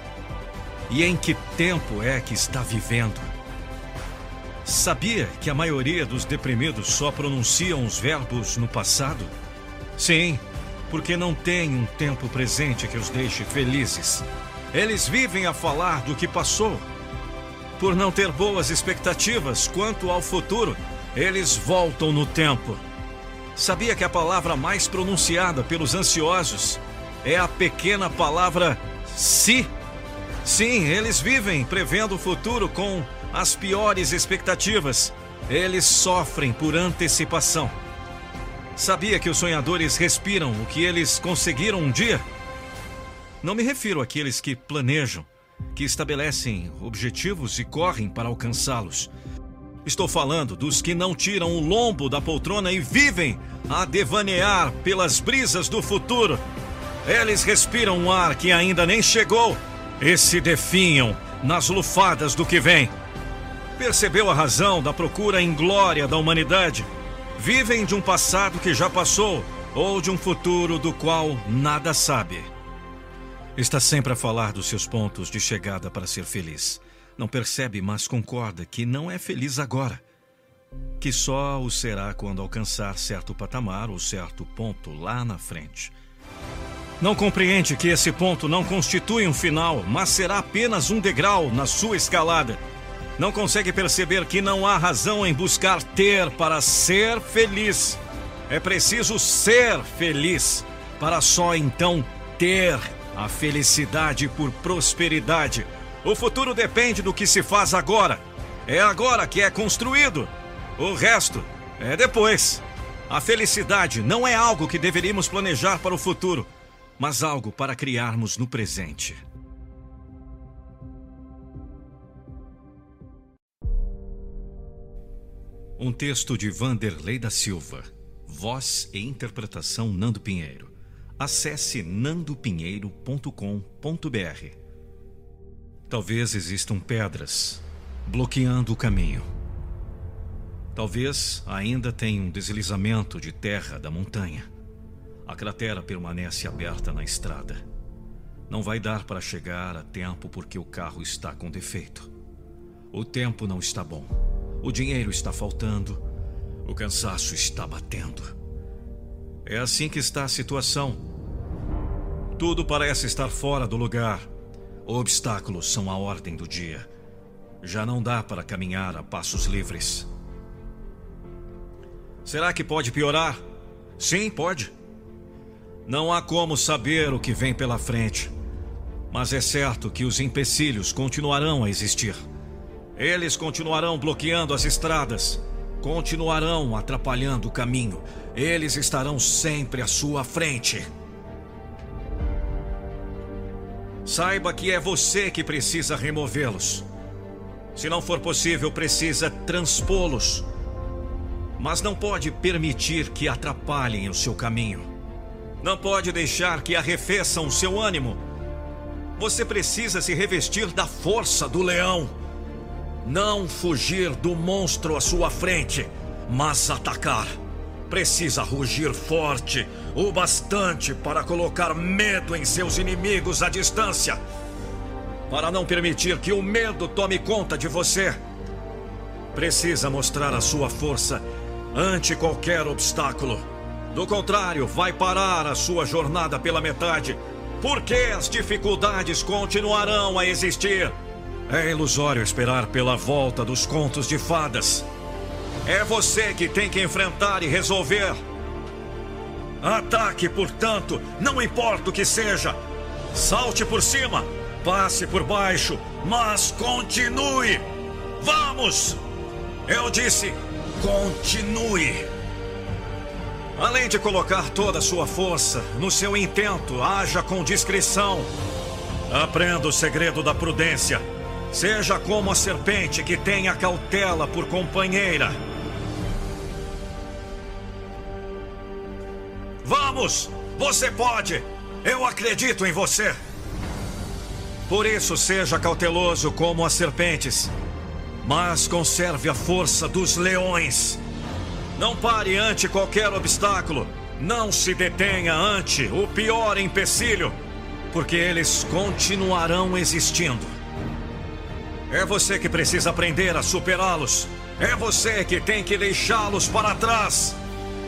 E em que tempo é que está vivendo? Sabia que a maioria dos deprimidos só pronunciam os verbos no passado? Sim, porque não tem um tempo presente que os deixe felizes. Eles vivem a falar do que passou. Por não ter boas expectativas quanto ao futuro, eles voltam no tempo Sabia que a palavra mais pronunciada pelos ansiosos é a pequena palavra se? Sim, eles vivem prevendo o futuro com as piores expectativas. Eles sofrem por antecipação. Sabia que os sonhadores respiram o que eles conseguiram um dia? Não me refiro àqueles que planejam, que estabelecem objetivos e correm para alcançá-los. Estou falando dos que não tiram o lombo da poltrona e vivem a devanear pelas brisas do futuro. Eles respiram um ar que ainda nem chegou e se definham nas lufadas do que vem. Percebeu a razão da procura em glória da humanidade? Vivem de um passado que já passou ou de um futuro do qual nada sabe. Está sempre a falar dos seus pontos de chegada para ser feliz. Não percebe, mas concorda que não é feliz agora. Que só o será quando alcançar certo patamar ou certo ponto lá na frente. Não compreende que esse ponto não constitui um final, mas será apenas um degrau na sua escalada. Não consegue perceber que não há razão em buscar ter para ser feliz. É preciso ser feliz para só então ter a felicidade por prosperidade o futuro depende do que se faz agora. É agora que é construído. O resto é depois. A felicidade não é algo que deveríamos planejar para o futuro, mas algo para criarmos no presente. Um texto de Vanderlei da Silva. Voz e interpretação Nando Pinheiro. Acesse nandopinheiro.com.br. Talvez existam pedras bloqueando o caminho. Talvez ainda tenha um deslizamento de terra da montanha. A cratera permanece aberta na estrada. Não vai dar para chegar a tempo porque o carro está com defeito. O tempo não está bom. O dinheiro está faltando. O cansaço está batendo. É assim que está a situação. Tudo parece estar fora do lugar. Obstáculos são a ordem do dia. Já não dá para caminhar a passos livres. Será que pode piorar? Sim, pode. Não há como saber o que vem pela frente. Mas é certo que os empecilhos continuarão a existir. Eles continuarão bloqueando as estradas, continuarão atrapalhando o caminho. Eles estarão sempre à sua frente. Saiba que é você que precisa removê-los. Se não for possível, precisa transpô-los mas não pode permitir que atrapalhem o seu caminho. Não pode deixar que arrefeçam o seu ânimo. Você precisa se revestir da força do leão. Não fugir do monstro à sua frente, mas atacar. Precisa rugir forte, o bastante para colocar medo em seus inimigos à distância. Para não permitir que o medo tome conta de você. Precisa mostrar a sua força ante qualquer obstáculo. Do contrário, vai parar a sua jornada pela metade, porque as dificuldades continuarão a existir. É ilusório esperar pela volta dos contos de fadas. É você que tem que enfrentar e resolver. Ataque, portanto, não importa o que seja. Salte por cima, passe por baixo, mas continue. Vamos! Eu disse Continue. Além de colocar toda a sua força no seu intento, haja com discrição. Aprenda o segredo da prudência. Seja como a serpente que tem a cautela por companheira. Vamos! Você pode! Eu acredito em você! Por isso, seja cauteloso como as serpentes mas conserve a força dos leões. Não pare ante qualquer obstáculo. Não se detenha ante o pior empecilho, porque eles continuarão existindo. É você que precisa aprender a superá-los. É você que tem que deixá-los para trás.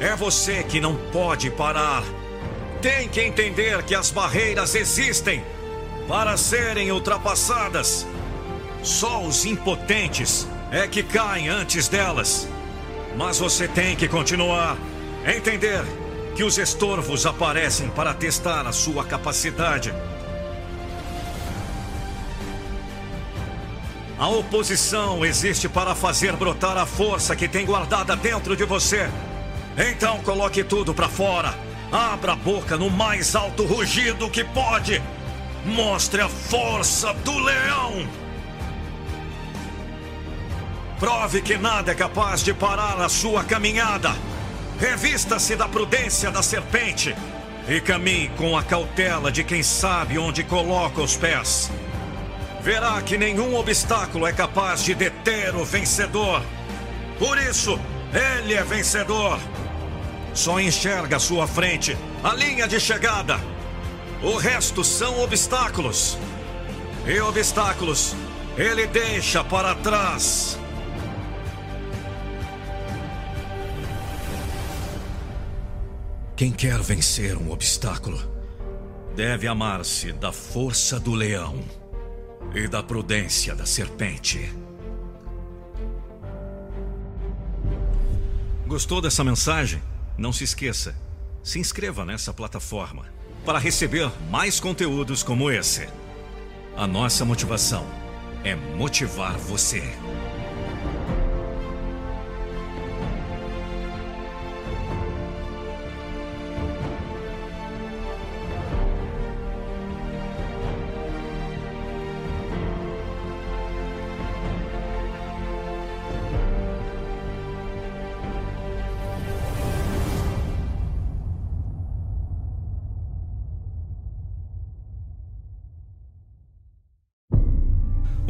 É você que não pode parar. Tem que entender que as barreiras existem para serem ultrapassadas. Só os impotentes é que caem antes delas. Mas você tem que continuar. Entender que os estorvos aparecem para testar a sua capacidade. A oposição existe para fazer brotar a força que tem guardada dentro de você. Então coloque tudo para fora. Abra a boca no mais alto rugido que pode. Mostre a força do leão. Prove que nada é capaz de parar a sua caminhada. Revista-se da prudência da serpente e caminhe com a cautela de quem sabe onde coloca os pés. Verá que nenhum obstáculo é capaz de deter o vencedor. Por isso, ele é vencedor. Só enxerga à sua frente a linha de chegada. O resto são obstáculos. E obstáculos ele deixa para trás. Quem quer vencer um obstáculo deve amar-se da força do leão e da prudência da serpente. Gostou dessa mensagem? Não se esqueça, se inscreva nessa plataforma para receber mais conteúdos como esse. A nossa motivação é motivar você.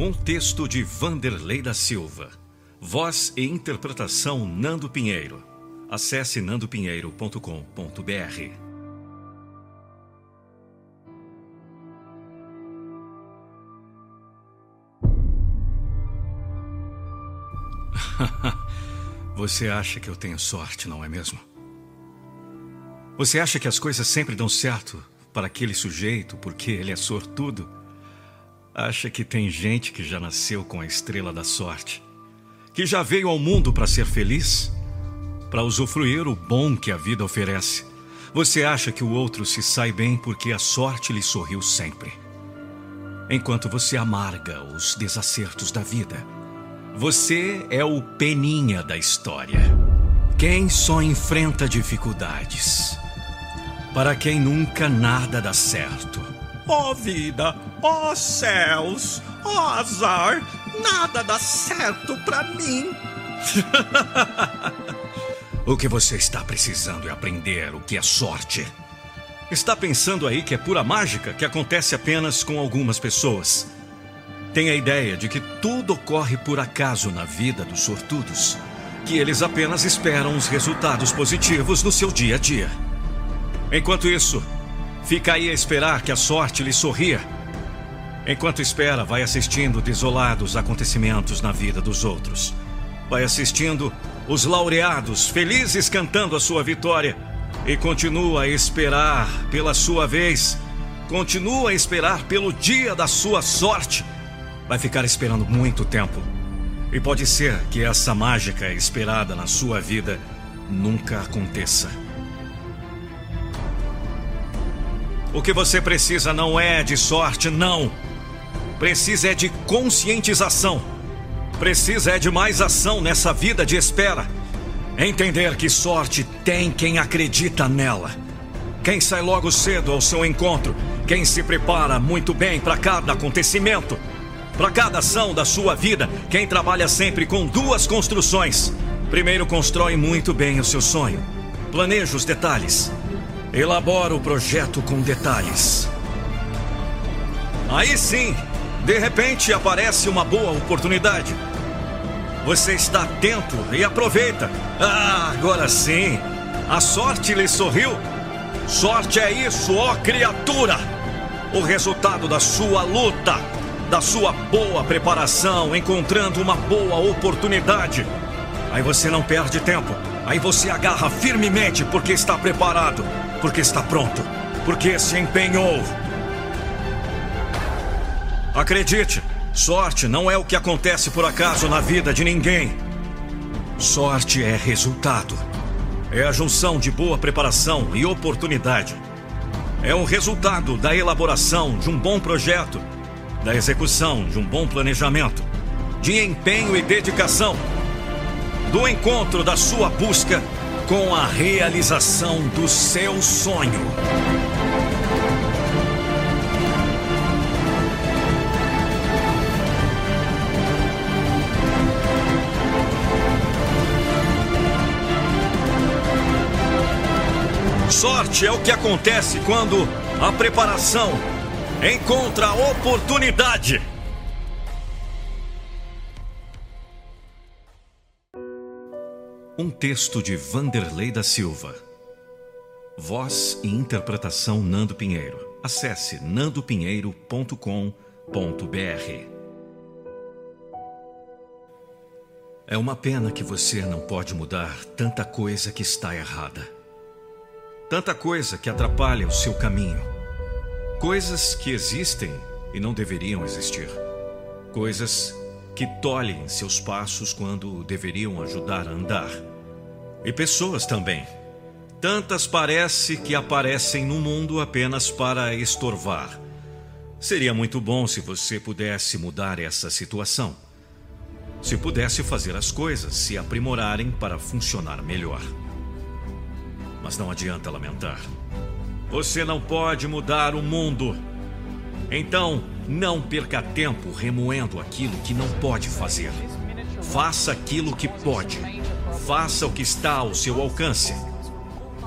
Um texto de Vanderlei da Silva. Voz e interpretação Nando Pinheiro. Acesse nandopinheiro.com.br. Você acha que eu tenho sorte, não é mesmo? Você acha que as coisas sempre dão certo para aquele sujeito porque ele é sortudo? Acha que tem gente que já nasceu com a estrela da sorte? que já veio ao mundo para ser feliz, para usufruir o bom que a vida oferece. Você acha que o outro se sai bem porque a sorte lhe sorriu sempre. Enquanto você amarga os desacertos da vida, você é o peninha da história. Quem só enfrenta dificuldades. Para quem nunca nada dá certo. Ó vida, ó céus, ó azar, Nada dá certo para mim. o que você está precisando é aprender o que é sorte. Está pensando aí que é pura mágica que acontece apenas com algumas pessoas. Tem a ideia de que tudo ocorre por acaso na vida dos sortudos, que eles apenas esperam os resultados positivos no seu dia a dia. Enquanto isso, fica aí a esperar que a sorte lhe sorria Enquanto espera, vai assistindo desolados acontecimentos na vida dos outros. Vai assistindo os laureados felizes cantando a sua vitória e continua a esperar pela sua vez. Continua a esperar pelo dia da sua sorte. Vai ficar esperando muito tempo. E pode ser que essa mágica esperada na sua vida nunca aconteça. O que você precisa não é de sorte, não. Precisa é de conscientização. Precisa é de mais ação nessa vida de espera. Entender que sorte tem quem acredita nela. Quem sai logo cedo ao seu encontro. Quem se prepara muito bem para cada acontecimento. Para cada ação da sua vida. Quem trabalha sempre com duas construções. Primeiro, constrói muito bem o seu sonho. Planeja os detalhes. Elabora o projeto com detalhes. Aí sim, de repente aparece uma boa oportunidade. Você está atento e aproveita. Ah, agora sim. A sorte lhe sorriu. Sorte é isso, ó criatura. O resultado da sua luta, da sua boa preparação, encontrando uma boa oportunidade. Aí você não perde tempo. Aí você agarra firmemente porque está preparado, porque está pronto, porque se empenhou. Acredite, sorte não é o que acontece por acaso na vida de ninguém. Sorte é resultado. É a junção de boa preparação e oportunidade. É o resultado da elaboração de um bom projeto, da execução de um bom planejamento, de empenho e dedicação, do encontro da sua busca com a realização do seu sonho. Sorte é o que acontece quando a preparação encontra a oportunidade. Um texto de Vanderlei da Silva. Voz e interpretação Nando Pinheiro. Acesse nandopinheiro.com.br. É uma pena que você não pode mudar tanta coisa que está errada. Tanta coisa que atrapalha o seu caminho. Coisas que existem e não deveriam existir. Coisas que tolhem seus passos quando deveriam ajudar a andar. E pessoas também. Tantas parece que aparecem no mundo apenas para estorvar. Seria muito bom se você pudesse mudar essa situação. Se pudesse fazer as coisas se aprimorarem para funcionar melhor mas não adianta lamentar. Você não pode mudar o mundo. Então, não perca tempo remoendo aquilo que não pode fazer. Faça aquilo que pode. Faça o que está ao seu alcance.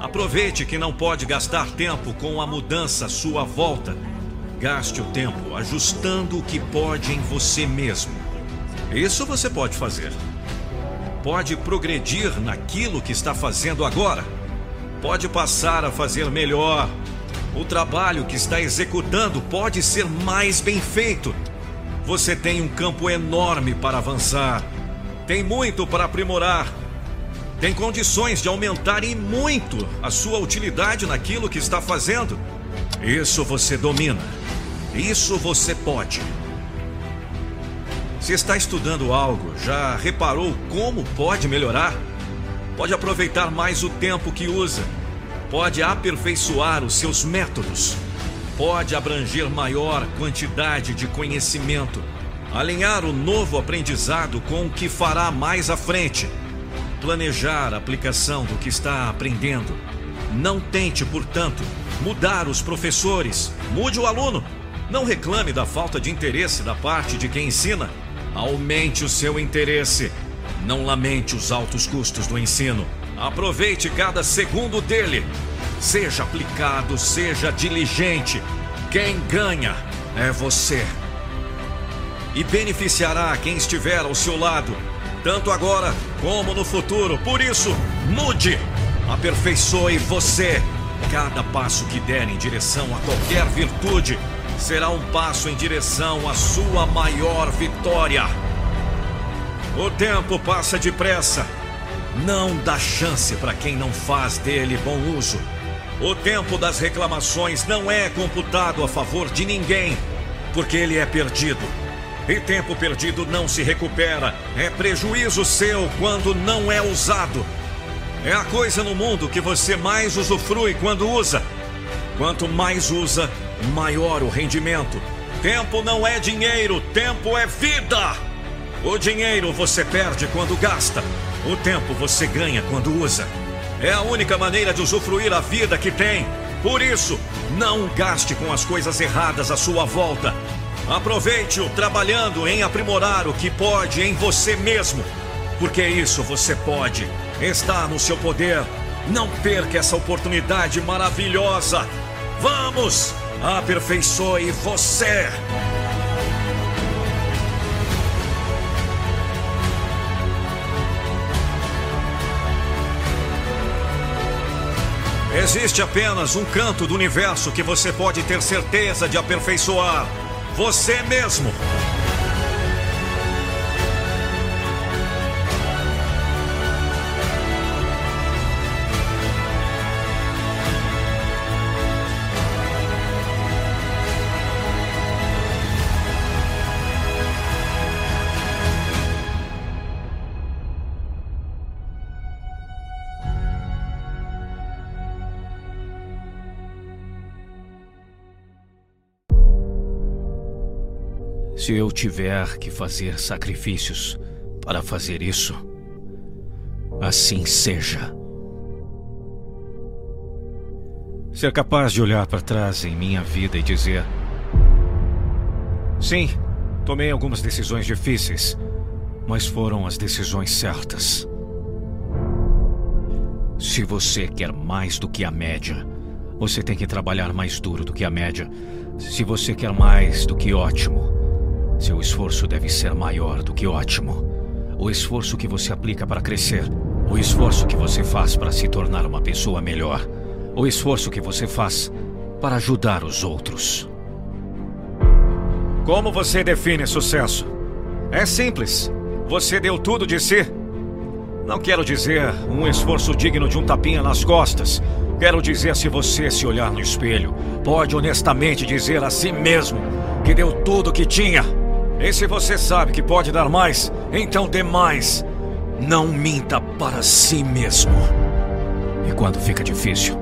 Aproveite que não pode gastar tempo com a mudança à sua volta. Gaste o tempo ajustando o que pode em você mesmo. Isso você pode fazer. pode progredir naquilo que está fazendo agora. Pode passar a fazer melhor. O trabalho que está executando pode ser mais bem feito. Você tem um campo enorme para avançar. Tem muito para aprimorar. Tem condições de aumentar e muito a sua utilidade naquilo que está fazendo. Isso você domina. Isso você pode. Se está estudando algo, já reparou como pode melhorar? Pode aproveitar mais o tempo que usa. Pode aperfeiçoar os seus métodos. Pode abranger maior quantidade de conhecimento. Alinhar o novo aprendizado com o que fará mais à frente. Planejar a aplicação do que está aprendendo. Não tente, portanto, mudar os professores. Mude o aluno. Não reclame da falta de interesse da parte de quem ensina. Aumente o seu interesse. Não lamente os altos custos do ensino. Aproveite cada segundo dele. Seja aplicado, seja diligente. Quem ganha é você. E beneficiará quem estiver ao seu lado, tanto agora como no futuro. Por isso, mude, aperfeiçoe você. Cada passo que der em direção a qualquer virtude será um passo em direção à sua maior vitória. O tempo passa depressa. Não dá chance para quem não faz dele bom uso. O tempo das reclamações não é computado a favor de ninguém, porque ele é perdido. E tempo perdido não se recupera. É prejuízo seu quando não é usado. É a coisa no mundo que você mais usufrui quando usa. Quanto mais usa, maior o rendimento. Tempo não é dinheiro, tempo é vida. O dinheiro você perde quando gasta, o tempo você ganha quando usa. É a única maneira de usufruir a vida que tem. Por isso, não gaste com as coisas erradas à sua volta. Aproveite-o trabalhando em aprimorar o que pode em você mesmo. Porque isso você pode. Está no seu poder. Não perca essa oportunidade maravilhosa. Vamos! Aperfeiçoe você! Existe apenas um canto do universo que você pode ter certeza de aperfeiçoar: você mesmo. Se eu tiver que fazer sacrifícios para fazer isso, assim seja. Ser capaz de olhar para trás em minha vida e dizer: Sim, tomei algumas decisões difíceis, mas foram as decisões certas. Se você quer mais do que a média, você tem que trabalhar mais duro do que a média. Se você quer mais do que ótimo, seu esforço deve ser maior do que ótimo. O esforço que você aplica para crescer. O esforço que você faz para se tornar uma pessoa melhor. O esforço que você faz para ajudar os outros. Como você define sucesso? É simples. Você deu tudo de si. Não quero dizer um esforço digno de um tapinha nas costas. Quero dizer se você se olhar no espelho, pode honestamente dizer a si mesmo que deu tudo que tinha. E se você sabe que pode dar mais, então dê mais. Não minta para si mesmo. E quando fica difícil,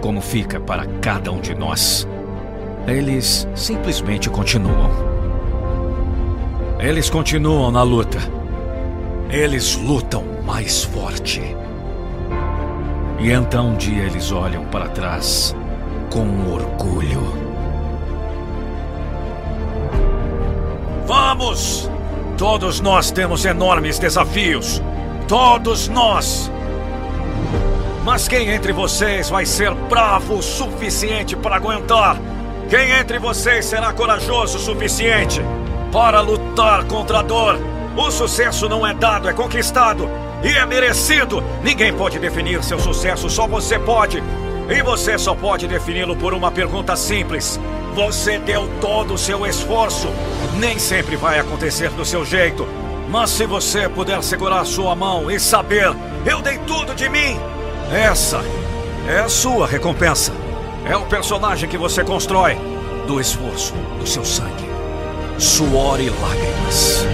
como fica para cada um de nós, eles simplesmente continuam. Eles continuam na luta. Eles lutam mais forte. E então um dia eles olham para trás com orgulho. Vamos! Todos nós temos enormes desafios. Todos nós! Mas quem entre vocês vai ser bravo o suficiente para aguentar? Quem entre vocês será corajoso o suficiente para lutar contra a dor? O sucesso não é dado, é conquistado. E é merecido! Ninguém pode definir seu sucesso, só você pode! E você só pode defini-lo por uma pergunta simples. Você deu todo o seu esforço. Nem sempre vai acontecer do seu jeito. Mas se você puder segurar sua mão e saber, eu dei tudo de mim, essa é a sua recompensa. É o personagem que você constrói do esforço, do seu sangue, suor e lágrimas.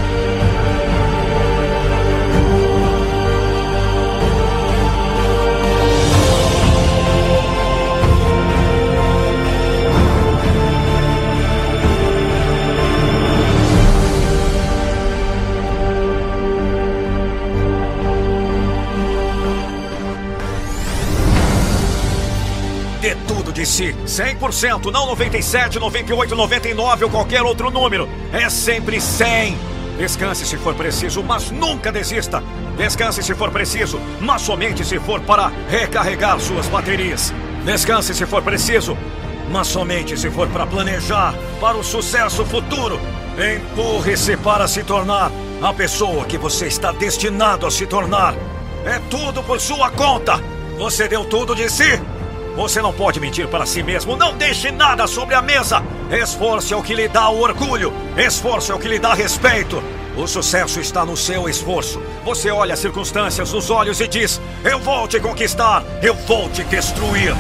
Si. 100%, não 97, 98, 99 ou qualquer outro número. É sempre 100. Descanse se for preciso, mas nunca desista. Descanse se for preciso, mas somente se for para recarregar suas baterias. Descanse se for preciso, mas somente se for para planejar para o sucesso futuro. Empurre-se para se tornar a pessoa que você está destinado a se tornar. É tudo por sua conta. Você deu tudo de si. Você não pode mentir para si mesmo. Não deixe nada sobre a mesa. Esforço é o que lhe dá o orgulho. Esforço é o que lhe dá respeito. O sucesso está no seu esforço. Você olha as circunstâncias nos olhos e diz: Eu vou te conquistar. Eu vou te destruir.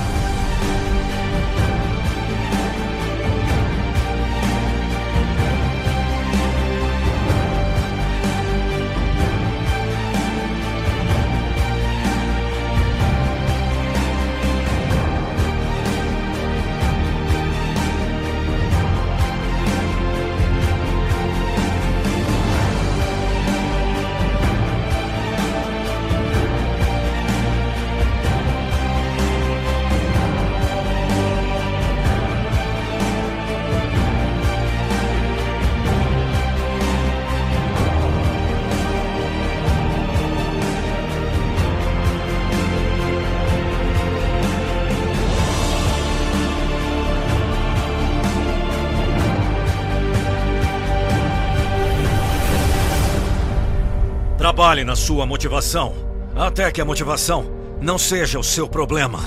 Trabalhe na sua motivação, até que a motivação não seja o seu problema.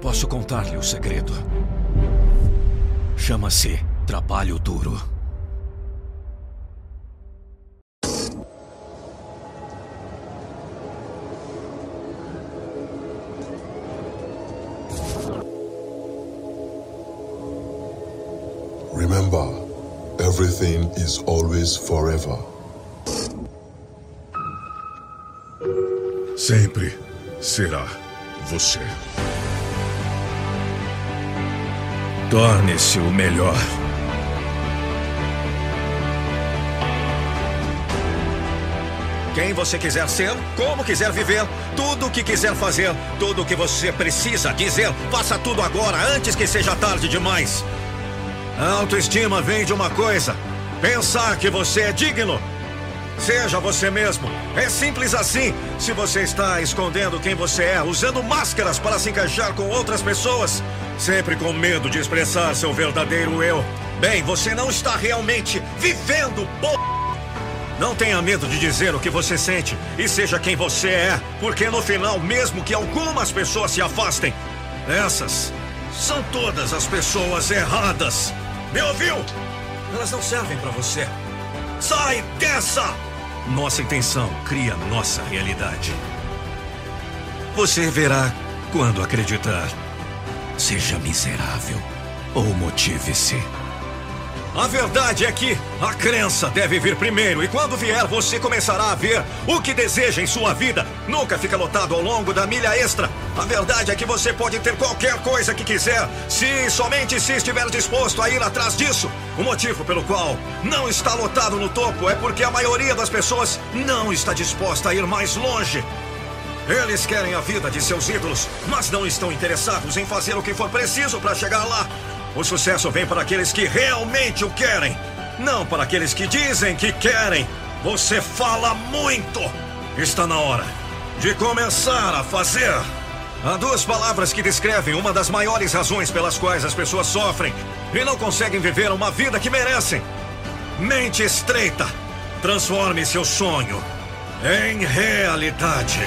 Posso contar-lhe o segredo. Chama-se trabalho duro. Is forever. Sempre será você. Torne-se o melhor. Quem você quiser ser, como quiser viver, tudo o que quiser fazer, tudo o que você precisa dizer, faça tudo agora, antes que seja tarde demais. A autoestima vem de uma coisa: pensar que você é digno. Seja você mesmo. É simples assim. Se você está escondendo quem você é, usando máscaras para se encaixar com outras pessoas, sempre com medo de expressar seu verdadeiro eu, bem, você não está realmente vivendo, p. Não tenha medo de dizer o que você sente e seja quem você é, porque no final, mesmo que algumas pessoas se afastem, essas são todas as pessoas erradas. Me ouviu? Elas não servem para você. Sai dessa! Nossa intenção cria nossa realidade. Você verá quando acreditar. Seja miserável ou motive-se. A verdade é que a crença deve vir primeiro e quando vier você começará a ver o que deseja em sua vida. Nunca fica lotado ao longo da milha extra. A verdade é que você pode ter qualquer coisa que quiser, se somente se estiver disposto a ir atrás disso. O motivo pelo qual não está lotado no topo é porque a maioria das pessoas não está disposta a ir mais longe. Eles querem a vida de seus ídolos, mas não estão interessados em fazer o que for preciso para chegar lá. O sucesso vem para aqueles que realmente o querem, não para aqueles que dizem que querem. Você fala muito. Está na hora de começar a fazer. Há duas palavras que descrevem uma das maiores razões pelas quais as pessoas sofrem e não conseguem viver uma vida que merecem: Mente estreita, transforme seu sonho em realidade.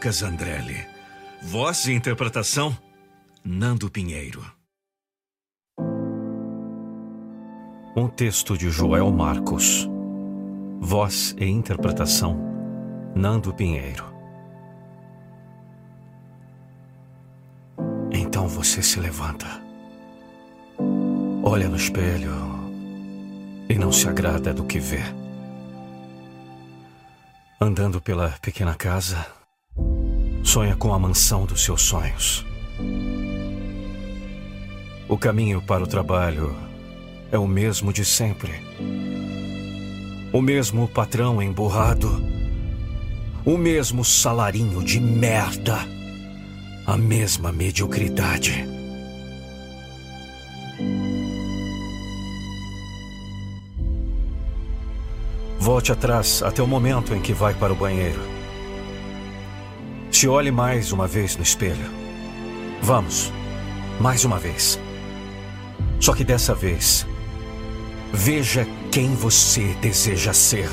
Lucas Andrelli. Voz e interpretação: Nando Pinheiro. Um texto de Joel Marcos. Voz e interpretação: Nando Pinheiro. Então você se levanta, olha no espelho e não se agrada do que vê. Andando pela pequena casa, sonha com a mansão dos seus sonhos. O caminho para o trabalho é o mesmo de sempre. O mesmo patrão emburrado. O mesmo salarinho de merda. A mesma mediocridade. Volte atrás até o momento em que vai para o banheiro. Se olhe mais uma vez no espelho. Vamos, mais uma vez. Só que dessa vez, veja quem você deseja ser.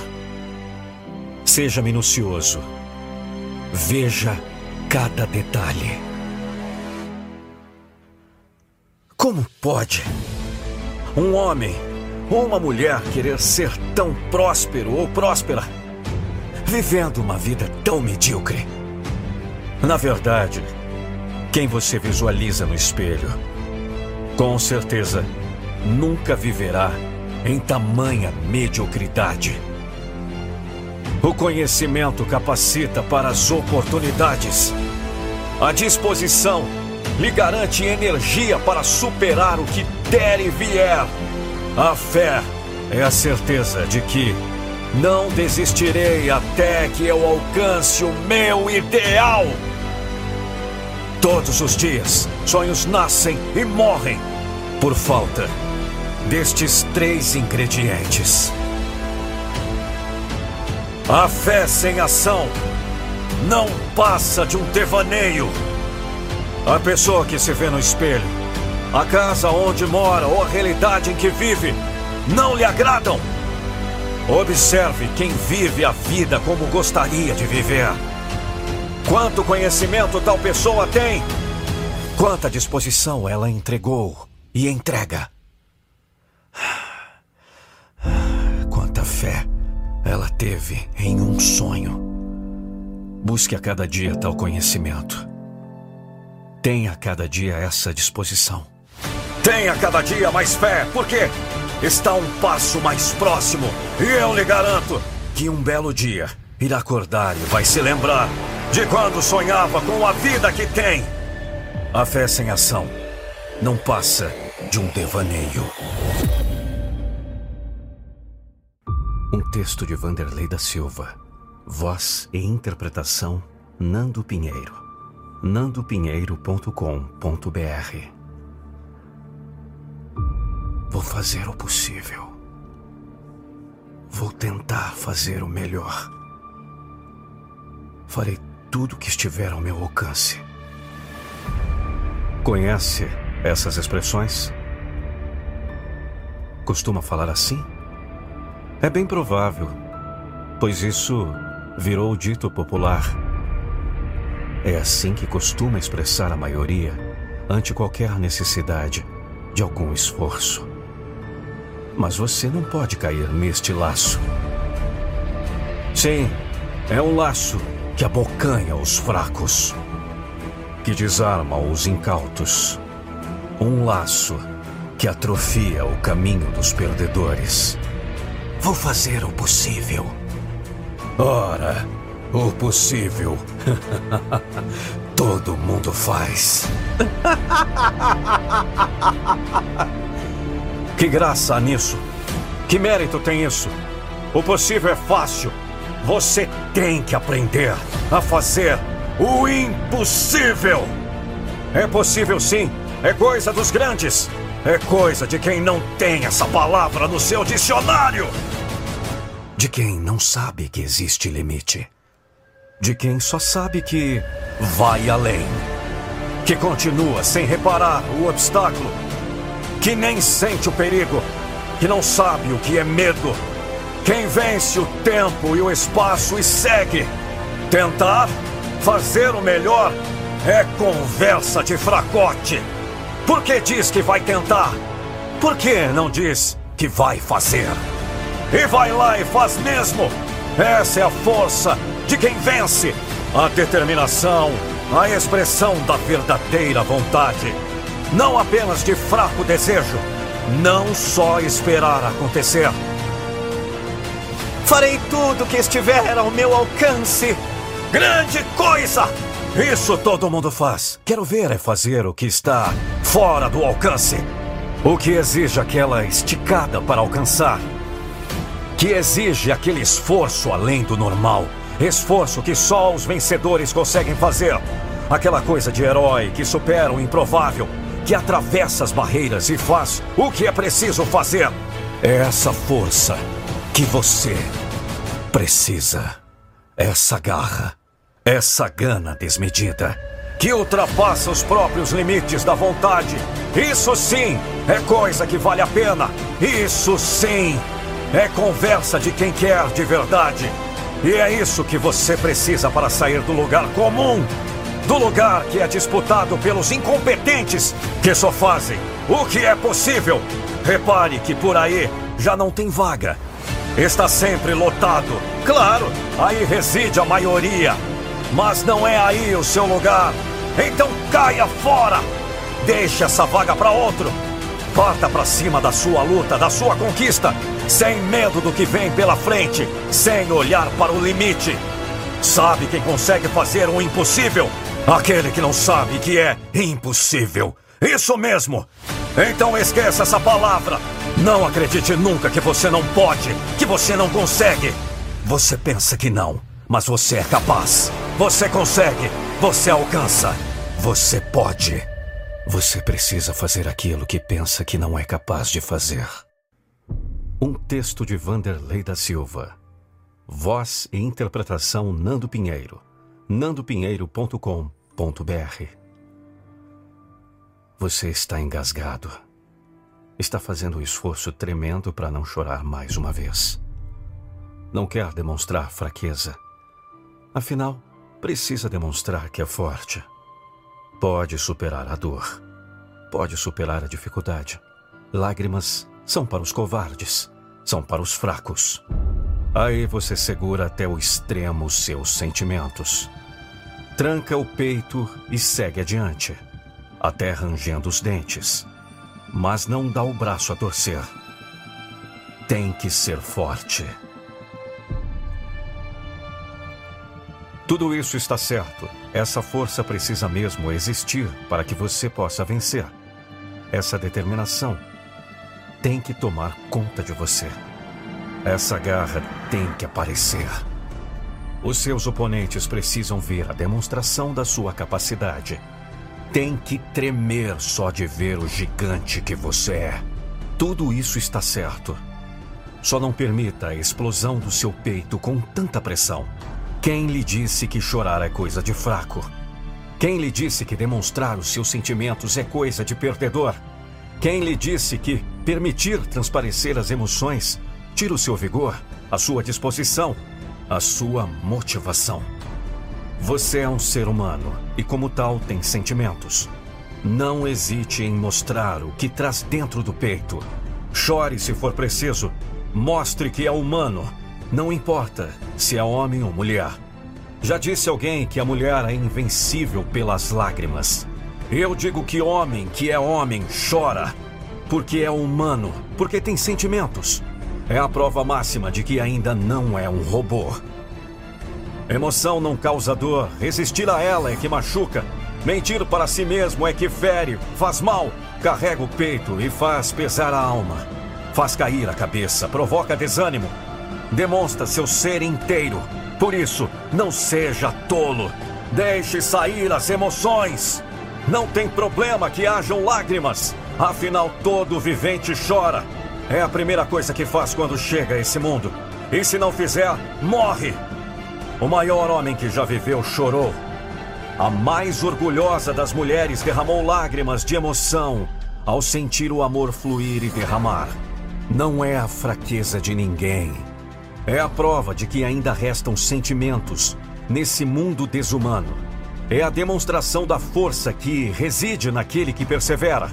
Seja minucioso. Veja cada detalhe. Como pode um homem ou uma mulher querer ser tão próspero ou próspera, vivendo uma vida tão medíocre? Na verdade, quem você visualiza no espelho, com certeza nunca viverá em tamanha mediocridade. O conhecimento capacita para as oportunidades. A disposição lhe garante energia para superar o que der e vier. A fé é a certeza de que não desistirei até que eu alcance o meu ideal. Todos os dias, sonhos nascem e morrem por falta destes três ingredientes. A fé sem ação não passa de um devaneio. A pessoa que se vê no espelho, a casa onde mora ou a realidade em que vive não lhe agradam. Observe quem vive a vida como gostaria de viver. Quanto conhecimento tal pessoa tem? Quanta disposição ela entregou e entrega? Quanta fé ela teve em um sonho. Busque a cada dia tal conhecimento. Tenha a cada dia essa disposição. Tenha a cada dia mais fé, porque está um passo mais próximo. E eu lhe garanto que um belo dia irá acordar e vai se lembrar de quando sonhava com a vida que tem. A fé sem ação não passa de um devaneio. Um texto de Vanderlei da Silva. Voz e interpretação Nando Pinheiro. nandopinheiro.com.br Vou fazer o possível. Vou tentar fazer o melhor. Farei tudo o que estiver ao meu alcance. Conhece essas expressões? Costuma falar assim? É bem provável, pois isso virou dito popular. É assim que costuma expressar a maioria ante qualquer necessidade de algum esforço. Mas você não pode cair neste laço. Sim, é um laço que abocanha os fracos, que desarma os incautos. Um laço que atrofia o caminho dos perdedores. Vou fazer o possível. Ora, o possível. Todo mundo faz. que graça há nisso? Que mérito tem isso? O possível é fácil. Você tem que aprender a fazer o impossível. É possível sim. É coisa dos grandes. é coisa de quem não tem essa palavra no seu dicionário. De quem não sabe que existe limite. De quem só sabe que vai além. Que continua sem reparar o obstáculo. Que nem sente o perigo. Que não sabe o que é medo. Quem vence o tempo e o espaço e segue. Tentar fazer o melhor é conversa de fracote. Por que diz que vai tentar? Por que não diz que vai fazer? E vai lá e faz mesmo! Essa é a força de quem vence, a determinação, a expressão da verdadeira vontade. Não apenas de fraco desejo, não só esperar acontecer. Farei tudo que estiver ao meu alcance. Grande coisa! Isso todo mundo faz. Quero ver é fazer o que está fora do alcance. O que exige aquela esticada para alcançar. Que exige aquele esforço além do normal. Esforço que só os vencedores conseguem fazer. Aquela coisa de herói que supera o improvável, que atravessa as barreiras e faz o que é preciso fazer. É essa força que você precisa. Essa garra essa gana desmedida, que ultrapassa os próprios limites da vontade. Isso sim é coisa que vale a pena. Isso sim é conversa de quem quer de verdade. E é isso que você precisa para sair do lugar comum. Do lugar que é disputado pelos incompetentes que só fazem o que é possível. Repare que por aí já não tem vaga. Está sempre lotado. Claro, aí reside a maioria mas não é aí o seu lugar. Então caia fora! Deixe essa vaga para outro. Parta para cima da sua luta, da sua conquista, sem medo do que vem pela frente, sem olhar para o limite. Sabe quem consegue fazer o impossível? Aquele que não sabe que é impossível. Isso mesmo! Então esqueça essa palavra. Não acredite nunca que você não pode, que você não consegue. Você pensa que não, mas você é capaz. Você consegue. Você alcança. Você pode. Você precisa fazer aquilo que pensa que não é capaz de fazer. Um texto de Vanderlei da Silva. Voz e interpretação Nando Pinheiro. nandopinheiro.com.br Você está engasgado. Está fazendo um esforço tremendo para não chorar mais uma vez. Não quer demonstrar fraqueza Afinal, precisa demonstrar que é forte. Pode superar a dor. Pode superar a dificuldade. Lágrimas são para os covardes, são para os fracos. Aí você segura até o extremo seus sentimentos. Tranca o peito e segue adiante, até rangendo os dentes. Mas não dá o braço a torcer. Tem que ser forte. Tudo isso está certo. Essa força precisa mesmo existir para que você possa vencer. Essa determinação tem que tomar conta de você. Essa garra tem que aparecer. Os seus oponentes precisam ver a demonstração da sua capacidade. Tem que tremer só de ver o gigante que você é. Tudo isso está certo. Só não permita a explosão do seu peito com tanta pressão. Quem lhe disse que chorar é coisa de fraco? Quem lhe disse que demonstrar os seus sentimentos é coisa de perdedor? Quem lhe disse que permitir transparecer as emoções tira o seu vigor, a sua disposição, a sua motivação? Você é um ser humano e, como tal, tem sentimentos. Não hesite em mostrar o que traz dentro do peito. Chore se for preciso. Mostre que é humano não importa se é homem ou mulher. Já disse alguém que a mulher é invencível pelas lágrimas. Eu digo que homem que é homem chora, porque é humano, porque tem sentimentos. É a prova máxima de que ainda não é um robô. Emoção não causa dor, resistir a ela é que machuca. Mentir para si mesmo é que fere, faz mal, carrega o peito e faz pesar a alma. Faz cair a cabeça, provoca desânimo, demonstra seu ser inteiro. Por isso, não seja tolo. Deixe sair as emoções. Não tem problema que hajam lágrimas. Afinal, todo vivente chora. É a primeira coisa que faz quando chega a esse mundo. E se não fizer, morre. O maior homem que já viveu chorou. A mais orgulhosa das mulheres derramou lágrimas de emoção ao sentir o amor fluir e derramar. Não é a fraqueza de ninguém. É a prova de que ainda restam sentimentos nesse mundo desumano. É a demonstração da força que reside naquele que persevera,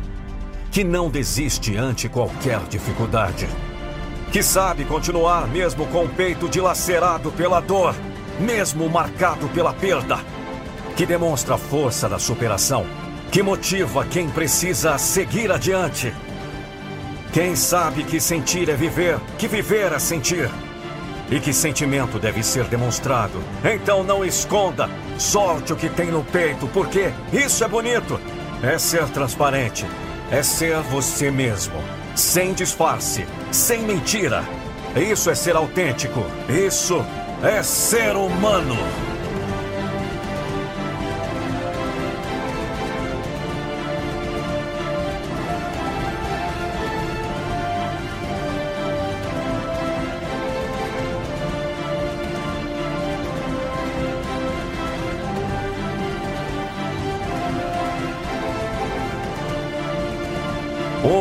que não desiste ante qualquer dificuldade, que sabe continuar mesmo com o peito dilacerado pela dor, mesmo marcado pela perda, que demonstra a força da superação, que motiva quem precisa seguir adiante. Quem sabe que sentir é viver, que viver é sentir e que sentimento deve ser demonstrado. Então não esconda, solte o que tem no peito, porque isso é bonito. É ser transparente, é ser você mesmo, sem disfarce, sem mentira. Isso é ser autêntico, isso é ser humano.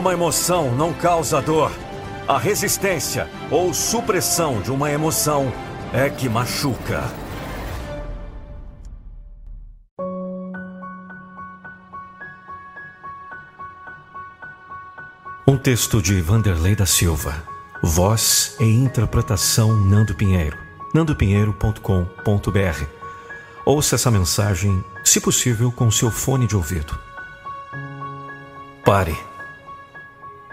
Uma emoção não causa dor. A resistência ou supressão de uma emoção é que machuca. Um texto de Vanderlei da Silva. Voz e interpretação Nando Pinheiro. nandopinheiro.com.br. Ouça essa mensagem, se possível, com seu fone de ouvido. Pare.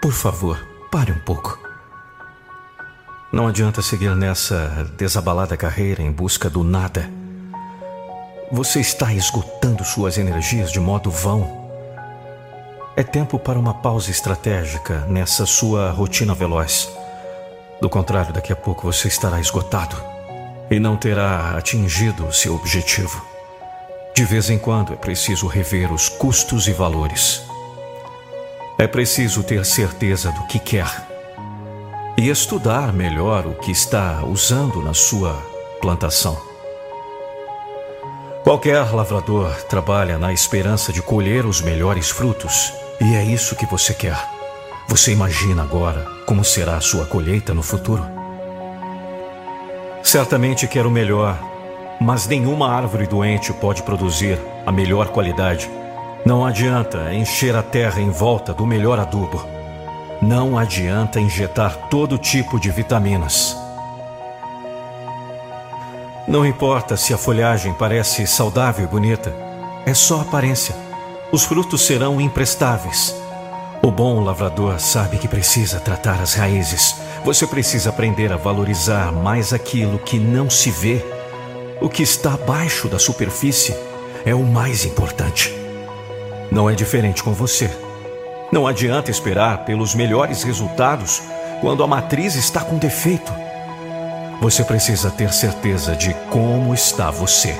Por favor, pare um pouco. Não adianta seguir nessa desabalada carreira em busca do nada. Você está esgotando suas energias de modo vão. É tempo para uma pausa estratégica nessa sua rotina veloz. Do contrário, daqui a pouco você estará esgotado e não terá atingido o seu objetivo. De vez em quando é preciso rever os custos e valores. É preciso ter certeza do que quer e estudar melhor o que está usando na sua plantação. Qualquer lavrador trabalha na esperança de colher os melhores frutos, e é isso que você quer. Você imagina agora como será a sua colheita no futuro? Certamente quer o melhor, mas nenhuma árvore doente pode produzir a melhor qualidade não adianta encher a terra em volta do melhor adubo. Não adianta injetar todo tipo de vitaminas. Não importa se a folhagem parece saudável e bonita, é só aparência. Os frutos serão imprestáveis. O bom lavrador sabe que precisa tratar as raízes. Você precisa aprender a valorizar mais aquilo que não se vê. O que está abaixo da superfície é o mais importante. Não é diferente com você. Não adianta esperar pelos melhores resultados quando a matriz está com defeito. Você precisa ter certeza de como está você.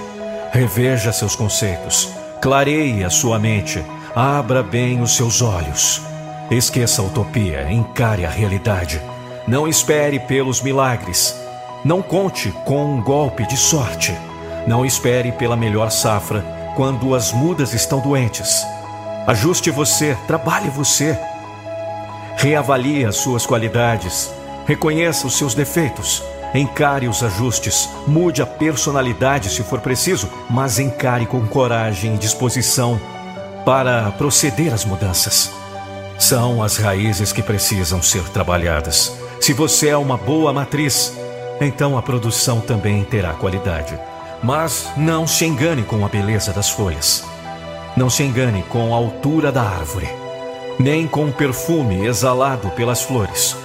Reveja seus conceitos, clareie a sua mente, abra bem os seus olhos. Esqueça a utopia, encare a realidade. Não espere pelos milagres. Não conte com um golpe de sorte. Não espere pela melhor safra quando as mudas estão doentes. Ajuste você, trabalhe você. Reavalie as suas qualidades. Reconheça os seus defeitos. Encare os ajustes. Mude a personalidade se for preciso, mas encare com coragem e disposição para proceder às mudanças. São as raízes que precisam ser trabalhadas. Se você é uma boa matriz, então a produção também terá qualidade. Mas não se engane com a beleza das folhas. Não se engane com a altura da árvore, nem com o perfume exalado pelas flores.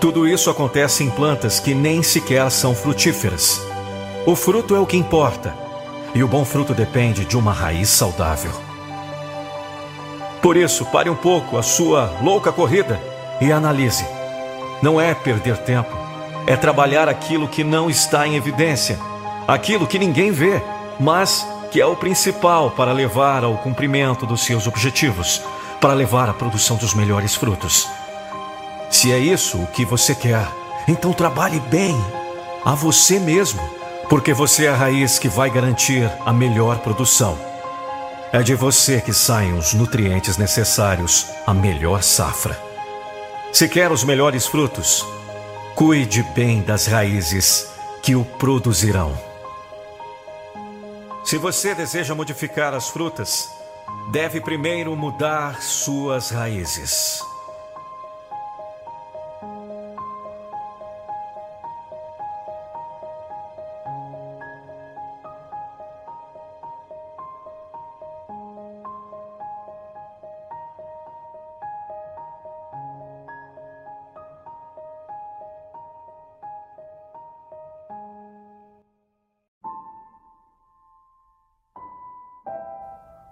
Tudo isso acontece em plantas que nem sequer são frutíferas. O fruto é o que importa, e o bom fruto depende de uma raiz saudável. Por isso, pare um pouco a sua louca corrida e analise. Não é perder tempo, é trabalhar aquilo que não está em evidência, aquilo que ninguém vê, mas que é o principal para levar ao cumprimento dos seus objetivos. para levar a produção dos melhores frutos. Se é isso o que você quer, então trabalhe bem a você mesmo, porque você é a raiz que vai garantir a melhor produção. É de você que saem os nutrientes necessários à melhor safra. Se quer os melhores frutos, cuide bem das raízes que o produzirão. Se você deseja modificar as frutas, deve primeiro mudar suas raízes.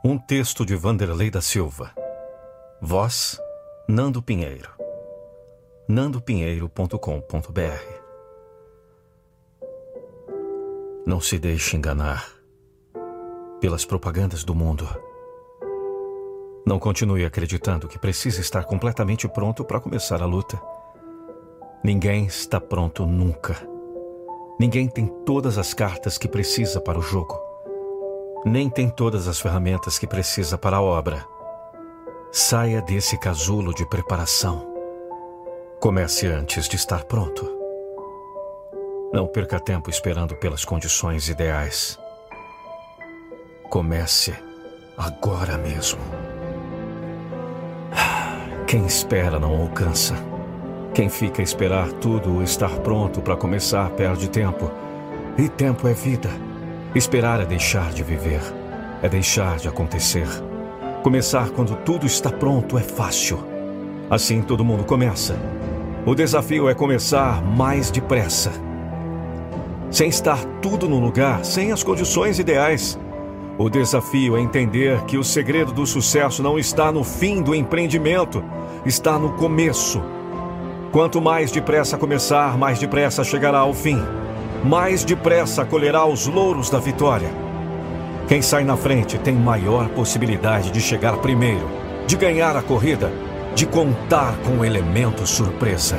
Um texto de Vanderlei da Silva. Voz: Nando Pinheiro. nandopinheiro.com.br. Não se deixe enganar pelas propagandas do mundo. Não continue acreditando que precisa estar completamente pronto para começar a luta. Ninguém está pronto nunca. Ninguém tem todas as cartas que precisa para o jogo nem tem todas as ferramentas que precisa para a obra. Saia desse casulo de preparação. Comece antes de estar pronto. Não perca tempo esperando pelas condições ideais. Comece agora mesmo. Quem espera não alcança. Quem fica a esperar tudo estar pronto para começar perde tempo. E tempo é vida. Esperar é deixar de viver, é deixar de acontecer. Começar quando tudo está pronto é fácil. Assim todo mundo começa. O desafio é começar mais depressa. Sem estar tudo no lugar, sem as condições ideais. O desafio é entender que o segredo do sucesso não está no fim do empreendimento, está no começo. Quanto mais depressa começar, mais depressa chegará ao fim mais depressa colherá os louros da vitória. Quem sai na frente tem maior possibilidade de chegar primeiro, de ganhar a corrida, de contar com o elemento surpresa.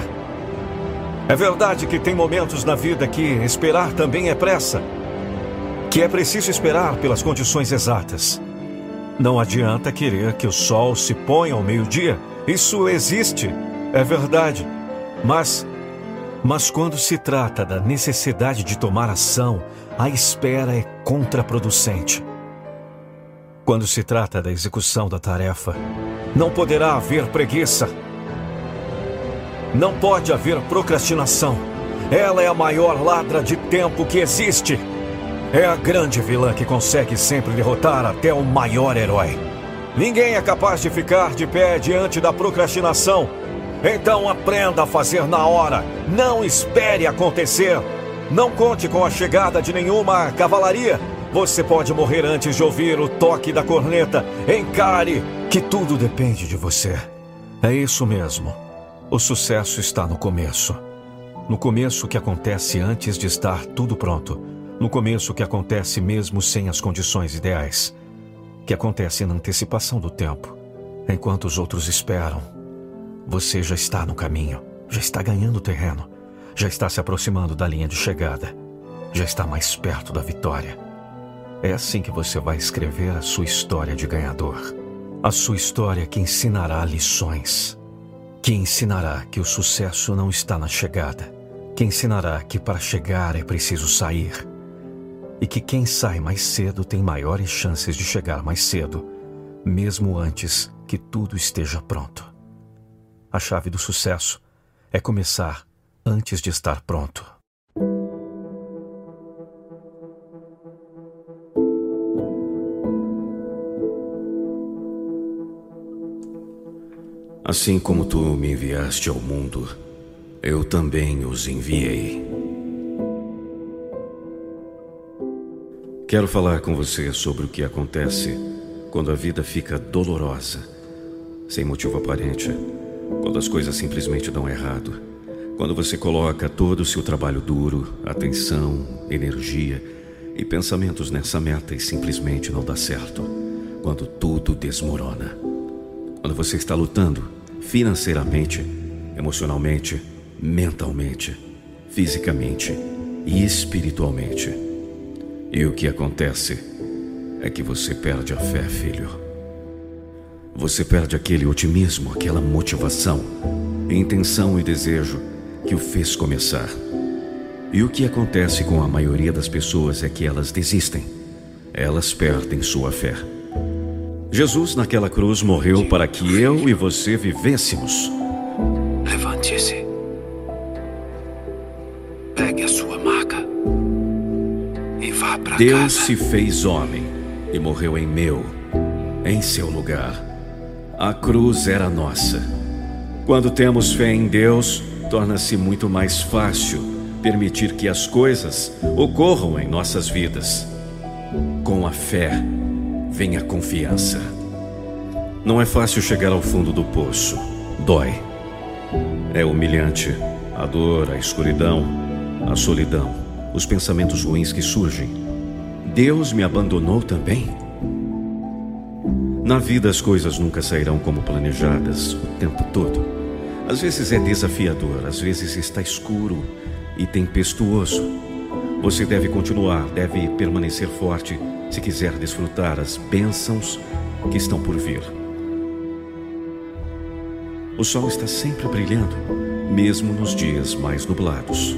É verdade que tem momentos na vida que esperar também é pressa, que é preciso esperar pelas condições exatas. Não adianta querer que o sol se ponha ao meio-dia, isso existe, é verdade, mas mas quando se trata da necessidade de tomar ação, a espera é contraproducente. Quando se trata da execução da tarefa, não poderá haver preguiça. Não pode haver procrastinação. Ela é a maior ladra de tempo que existe. É a grande vilã que consegue sempre derrotar até o maior herói. Ninguém é capaz de ficar de pé diante da procrastinação então aprenda a fazer na hora. Não espere acontecer. Não conte com a chegada de nenhuma cavalaria. Você pode morrer antes de ouvir o toque da corneta. Encare que tudo depende de você. É isso mesmo. O sucesso está no começo. No começo que acontece antes de estar tudo pronto. No começo que acontece mesmo sem as condições ideais. Que acontece na antecipação do tempo. Enquanto os outros esperam você já está no caminho, já está ganhando terreno, já está se aproximando da linha de chegada, já está mais perto da vitória. É assim que você vai escrever a sua história de ganhador. A sua história que ensinará lições, que ensinará que o sucesso não está na chegada, que ensinará que para chegar é preciso sair e que quem sai mais cedo tem maiores chances de chegar mais cedo, mesmo antes que tudo esteja pronto. A chave do sucesso é começar antes de estar pronto. Assim como tu me enviaste ao mundo, eu também os enviei. Quero falar com você sobre o que acontece quando a vida fica dolorosa, sem motivo aparente quando as coisas simplesmente dão errado. Quando você coloca todo o seu trabalho duro, atenção, energia e pensamentos nessa meta e simplesmente não dá certo. Quando tudo desmorona. Quando você está lutando financeiramente, emocionalmente, mentalmente, fisicamente e espiritualmente. E o que acontece é que você perde a fé, filho. Você perde aquele otimismo, aquela motivação, intenção e desejo que o fez começar. E o que acontece com a maioria das pessoas é que elas desistem. Elas perdem sua fé. Jesus, naquela cruz, morreu para que eu e você vivêssemos. Levante-se. Pegue a sua maca e vá para casa. Deus se fez homem e morreu em meu, em seu lugar. A cruz era nossa. Quando temos fé em Deus, torna-se muito mais fácil permitir que as coisas ocorram em nossas vidas. Com a fé vem a confiança. Não é fácil chegar ao fundo do poço. Dói. É humilhante. A dor, a escuridão, a solidão, os pensamentos ruins que surgem. Deus me abandonou também? Na vida as coisas nunca sairão como planejadas o tempo todo. Às vezes é desafiador, às vezes está escuro e tempestuoso. Você deve continuar, deve permanecer forte se quiser desfrutar as bênçãos que estão por vir. O sol está sempre brilhando, mesmo nos dias mais nublados.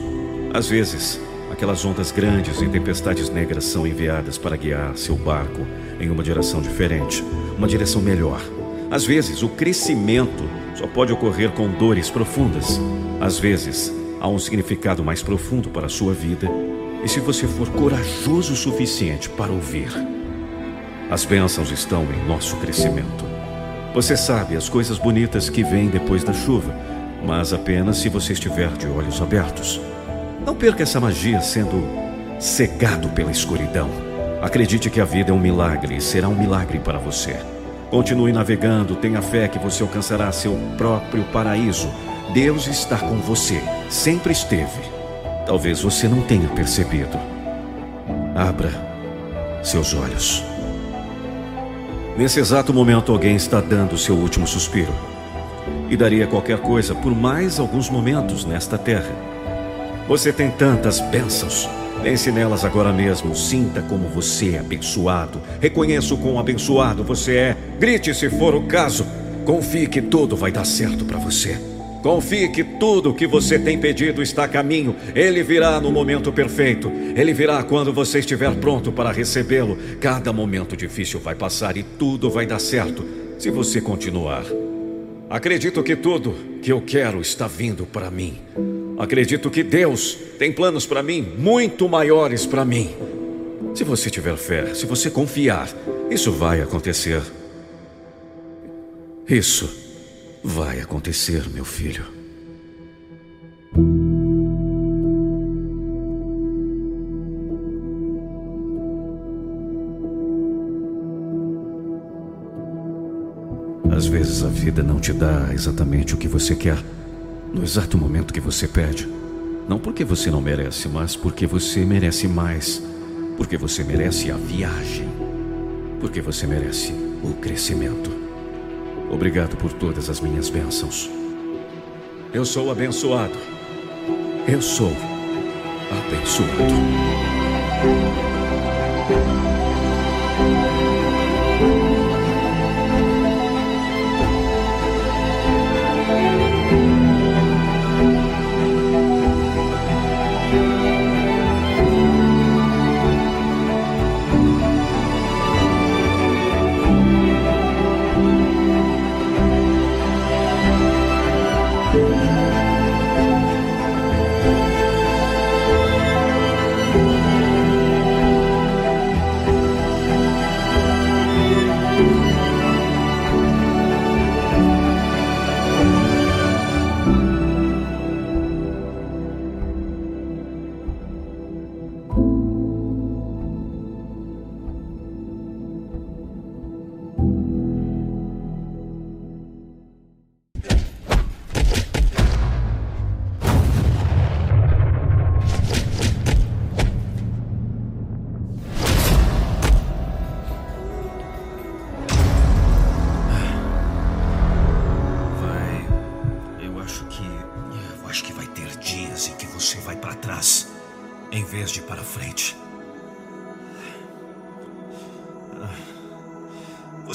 Às vezes, aquelas ondas grandes e tempestades negras são enviadas para guiar seu barco em uma direção diferente, uma direção melhor. Às vezes, o crescimento só pode ocorrer com dores profundas. Às vezes, há um significado mais profundo para a sua vida, e se você for corajoso o suficiente para ouvir, as bênçãos estão em nosso crescimento. Você sabe as coisas bonitas que vêm depois da chuva, mas apenas se você estiver de olhos abertos. Não perca essa magia sendo cegado pela escuridão. Acredite que a vida é um milagre e será um milagre para você. Continue navegando, tenha fé que você alcançará seu próprio paraíso. Deus está com você, sempre esteve. Talvez você não tenha percebido. Abra seus olhos. Nesse exato momento, alguém está dando seu último suspiro. E daria qualquer coisa por mais alguns momentos nesta terra. Você tem tantas bênçãos. Pense nelas agora mesmo. Sinta como você é abençoado. Reconheça o quão abençoado você é. Grite se for o caso. Confie que tudo vai dar certo para você. Confie que tudo o que você tem pedido está a caminho. Ele virá no momento perfeito. Ele virá quando você estiver pronto para recebê-lo. Cada momento difícil vai passar e tudo vai dar certo se você continuar. Acredito que tudo que eu quero está vindo para mim. Acredito que Deus tem planos para mim muito maiores para mim. Se você tiver fé, se você confiar, isso vai acontecer. Isso vai acontecer, meu filho. Às vezes a vida não te dá exatamente o que você quer, no exato momento que você pede. Não porque você não merece, mas porque você merece mais. Porque você merece a viagem. Porque você merece o crescimento. Obrigado por todas as minhas bênçãos. Eu sou abençoado. Eu sou abençoado.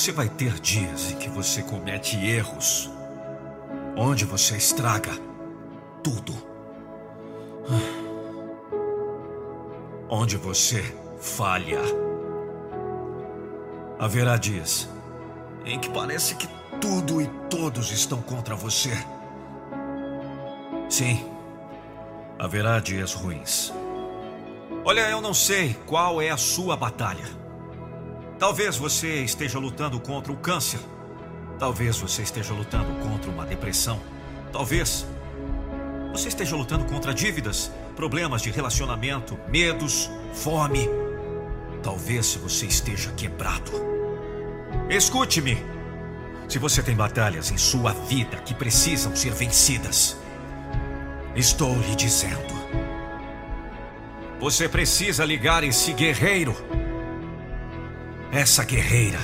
Você vai ter dias em que você comete erros, onde você estraga tudo. Onde você falha. Haverá dias em que parece que tudo e todos estão contra você. Sim, haverá dias ruins. Olha, eu não sei qual é a sua batalha. Talvez você esteja lutando contra o câncer. Talvez você esteja lutando contra uma depressão. Talvez você esteja lutando contra dívidas, problemas de relacionamento, medos, fome. Talvez você esteja quebrado. Escute-me. Se você tem batalhas em sua vida que precisam ser vencidas, estou lhe dizendo. Você precisa ligar esse guerreiro. Essa guerreira.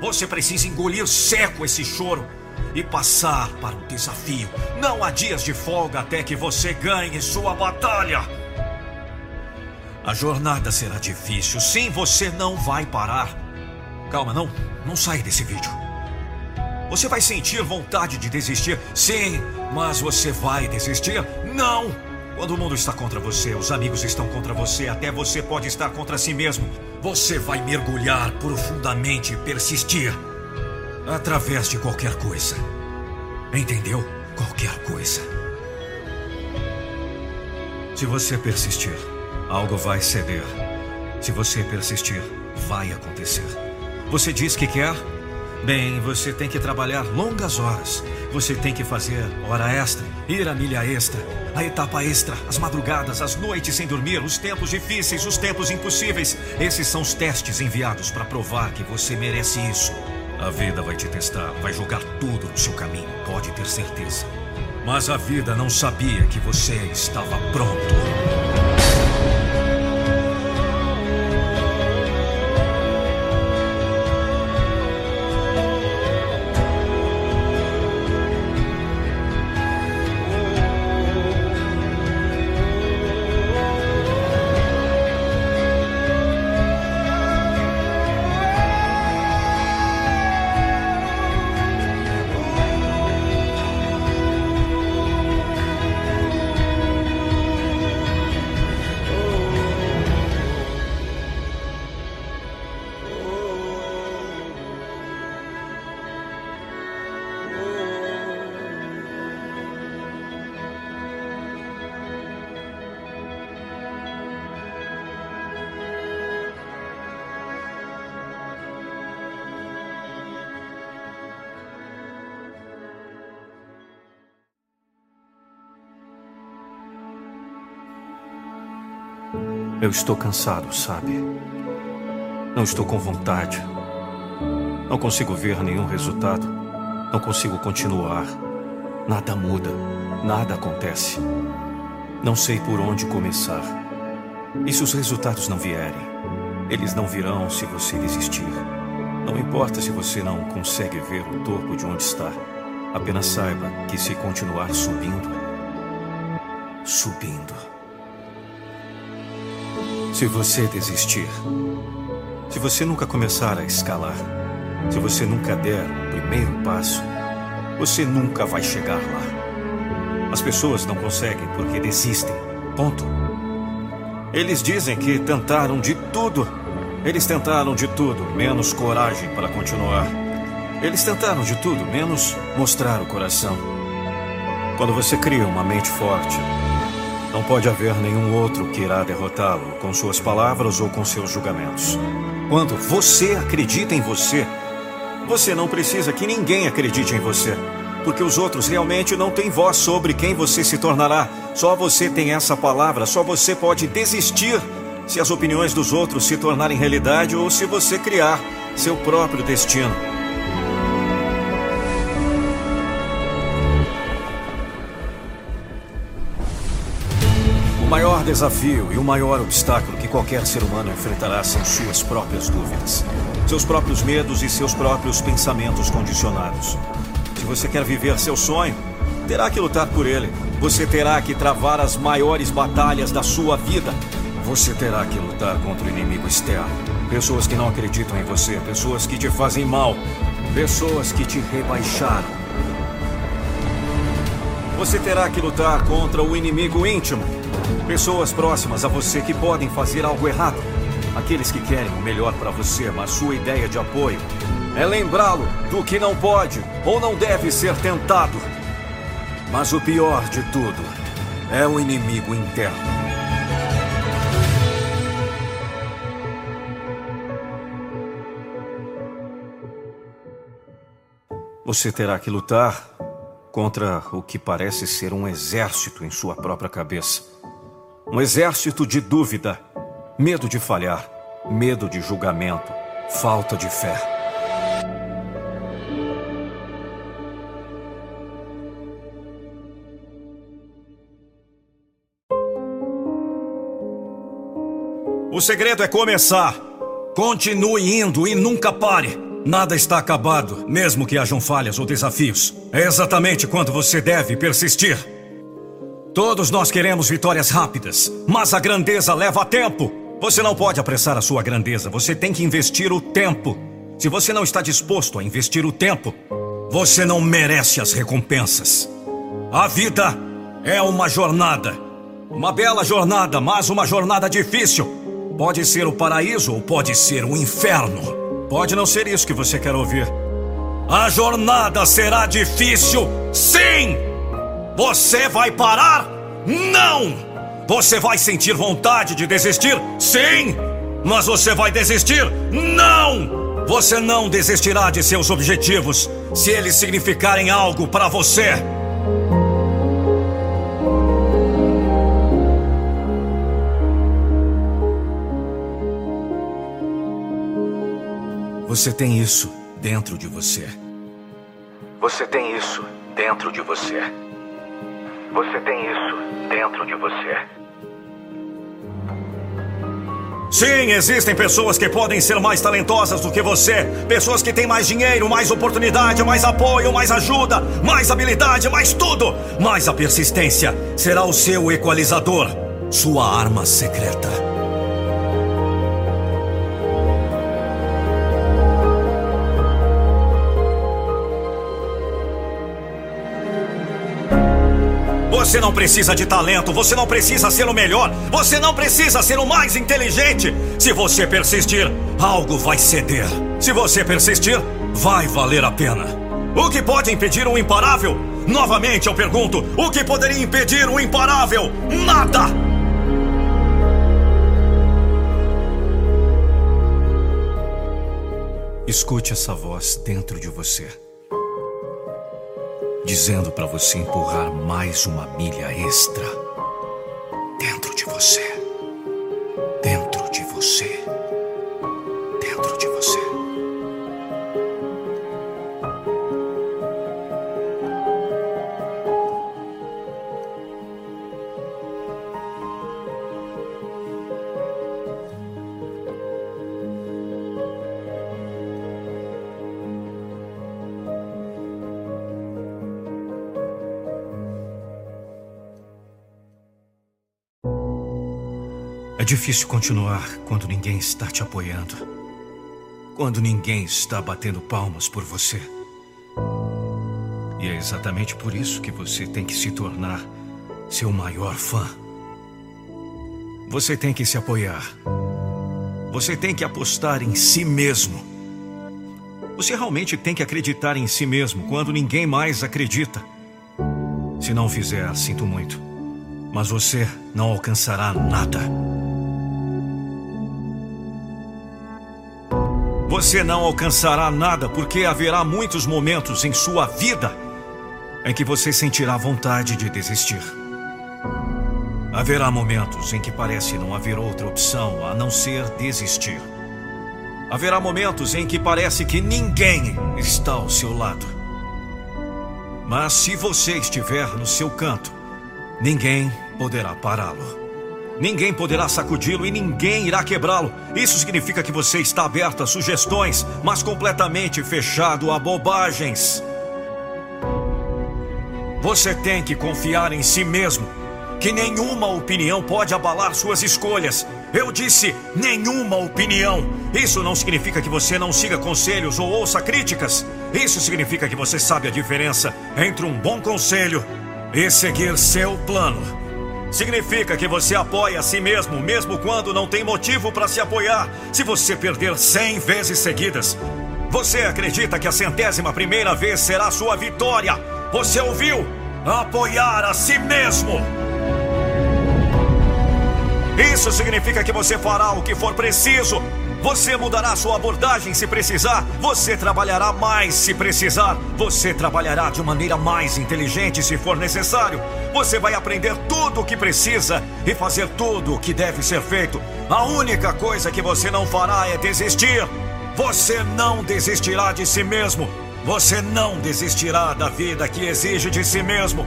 Você precisa engolir seco esse choro e passar para o desafio. Não há dias de folga até que você ganhe sua batalha. A jornada será difícil. Sim, você não vai parar. Calma, não. Não sai desse vídeo. Você vai sentir vontade de desistir? Sim, mas você vai desistir? Não! Quando o mundo está contra você, os amigos estão contra você, até você pode estar contra si mesmo. Você vai mergulhar profundamente e persistir. Através de qualquer coisa. Entendeu? Qualquer coisa. Se você persistir, algo vai ceder. Se você persistir, vai acontecer. Você diz que quer, Bem, você tem que trabalhar longas horas. Você tem que fazer hora extra, ir a milha extra, a etapa extra, as madrugadas, as noites sem dormir, os tempos difíceis, os tempos impossíveis. Esses são os testes enviados para provar que você merece isso. A vida vai te testar, vai jogar tudo no seu caminho, pode ter certeza. Mas a vida não sabia que você estava pronto. Eu estou cansado, sabe? Não estou com vontade. Não consigo ver nenhum resultado. Não consigo continuar. Nada muda. Nada acontece. Não sei por onde começar. E se os resultados não vierem? Eles não virão se você desistir. Não importa se você não consegue ver o topo de onde está. Apenas saiba que se continuar subindo, subindo se você desistir, se você nunca começar a escalar, se você nunca der o primeiro passo, você nunca vai chegar lá. As pessoas não conseguem porque desistem. Ponto. Eles dizem que tentaram de tudo. Eles tentaram de tudo, menos coragem para continuar. Eles tentaram de tudo, menos mostrar o coração. Quando você cria uma mente forte, não pode haver nenhum outro que irá derrotá-lo com suas palavras ou com seus julgamentos. Quando você acredita em você, você não precisa que ninguém acredite em você, porque os outros realmente não têm voz sobre quem você se tornará. Só você tem essa palavra, só você pode desistir se as opiniões dos outros se tornarem realidade ou se você criar seu próprio destino. Desafio e o maior obstáculo que qualquer ser humano enfrentará são suas próprias dúvidas, seus próprios medos e seus próprios pensamentos condicionados. Se você quer viver seu sonho, terá que lutar por ele. Você terá que travar as maiores batalhas da sua vida. Você terá que lutar contra o inimigo externo. Pessoas que não acreditam em você, pessoas que te fazem mal, pessoas que te rebaixaram. Você terá que lutar contra o inimigo íntimo. Pessoas próximas a você que podem fazer algo errado. Aqueles que querem o melhor para você, mas sua ideia de apoio é lembrá-lo do que não pode ou não deve ser tentado. Mas o pior de tudo é o inimigo interno. Você terá que lutar contra o que parece ser um exército em sua própria cabeça. Um exército de dúvida, medo de falhar, medo de julgamento, falta de fé. O segredo é começar. Continue indo e nunca pare. Nada está acabado, mesmo que hajam falhas ou desafios. É exatamente quando você deve persistir. Todos nós queremos vitórias rápidas, mas a grandeza leva tempo. Você não pode apressar a sua grandeza, você tem que investir o tempo. Se você não está disposto a investir o tempo, você não merece as recompensas. A vida é uma jornada. Uma bela jornada, mas uma jornada difícil. Pode ser o paraíso ou pode ser o inferno. Pode não ser isso que você quer ouvir. A jornada será difícil, sim! Você vai parar? Não! Você vai sentir vontade de desistir? Sim! Mas você vai desistir? Não! Você não desistirá de seus objetivos se eles significarem algo para você. Você tem isso dentro de você. Você tem isso dentro de você. Você tem isso dentro de você. Sim, existem pessoas que podem ser mais talentosas do que você. Pessoas que têm mais dinheiro, mais oportunidade, mais apoio, mais ajuda, mais habilidade, mais tudo. Mas a persistência será o seu equalizador, sua arma secreta. Você não precisa de talento, você não precisa ser o melhor, você não precisa ser o mais inteligente. Se você persistir, algo vai ceder. Se você persistir, vai valer a pena. O que pode impedir um imparável? Novamente eu pergunto: o que poderia impedir um imparável? Nada! Escute essa voz dentro de você dizendo para você empurrar mais uma milha extra dentro de você. Dentro de você. Difícil continuar quando ninguém está te apoiando. Quando ninguém está batendo palmas por você. E é exatamente por isso que você tem que se tornar seu maior fã. Você tem que se apoiar. Você tem que apostar em si mesmo. Você realmente tem que acreditar em si mesmo quando ninguém mais acredita. Se não fizer, sinto muito. Mas você não alcançará nada. Você não alcançará nada porque haverá muitos momentos em sua vida em que você sentirá vontade de desistir. Haverá momentos em que parece não haver outra opção a não ser desistir. Haverá momentos em que parece que ninguém está ao seu lado. Mas se você estiver no seu canto, ninguém poderá pará-lo. Ninguém poderá sacudi-lo e ninguém irá quebrá-lo. Isso significa que você está aberto a sugestões, mas completamente fechado a bobagens. Você tem que confiar em si mesmo. Que nenhuma opinião pode abalar suas escolhas. Eu disse nenhuma opinião. Isso não significa que você não siga conselhos ou ouça críticas. Isso significa que você sabe a diferença entre um bom conselho e seguir seu plano. Significa que você apoia a si mesmo, mesmo quando não tem motivo para se apoiar. Se você perder 100 vezes seguidas, você acredita que a centésima primeira vez será sua vitória. Você ouviu? Apoiar a si mesmo. Isso significa que você fará o que for preciso. Você mudará sua abordagem se precisar. Você trabalhará mais se precisar. Você trabalhará de maneira mais inteligente se for necessário. Você vai aprender tudo o que precisa e fazer tudo o que deve ser feito. A única coisa que você não fará é desistir. Você não desistirá de si mesmo. Você não desistirá da vida que exige de si mesmo.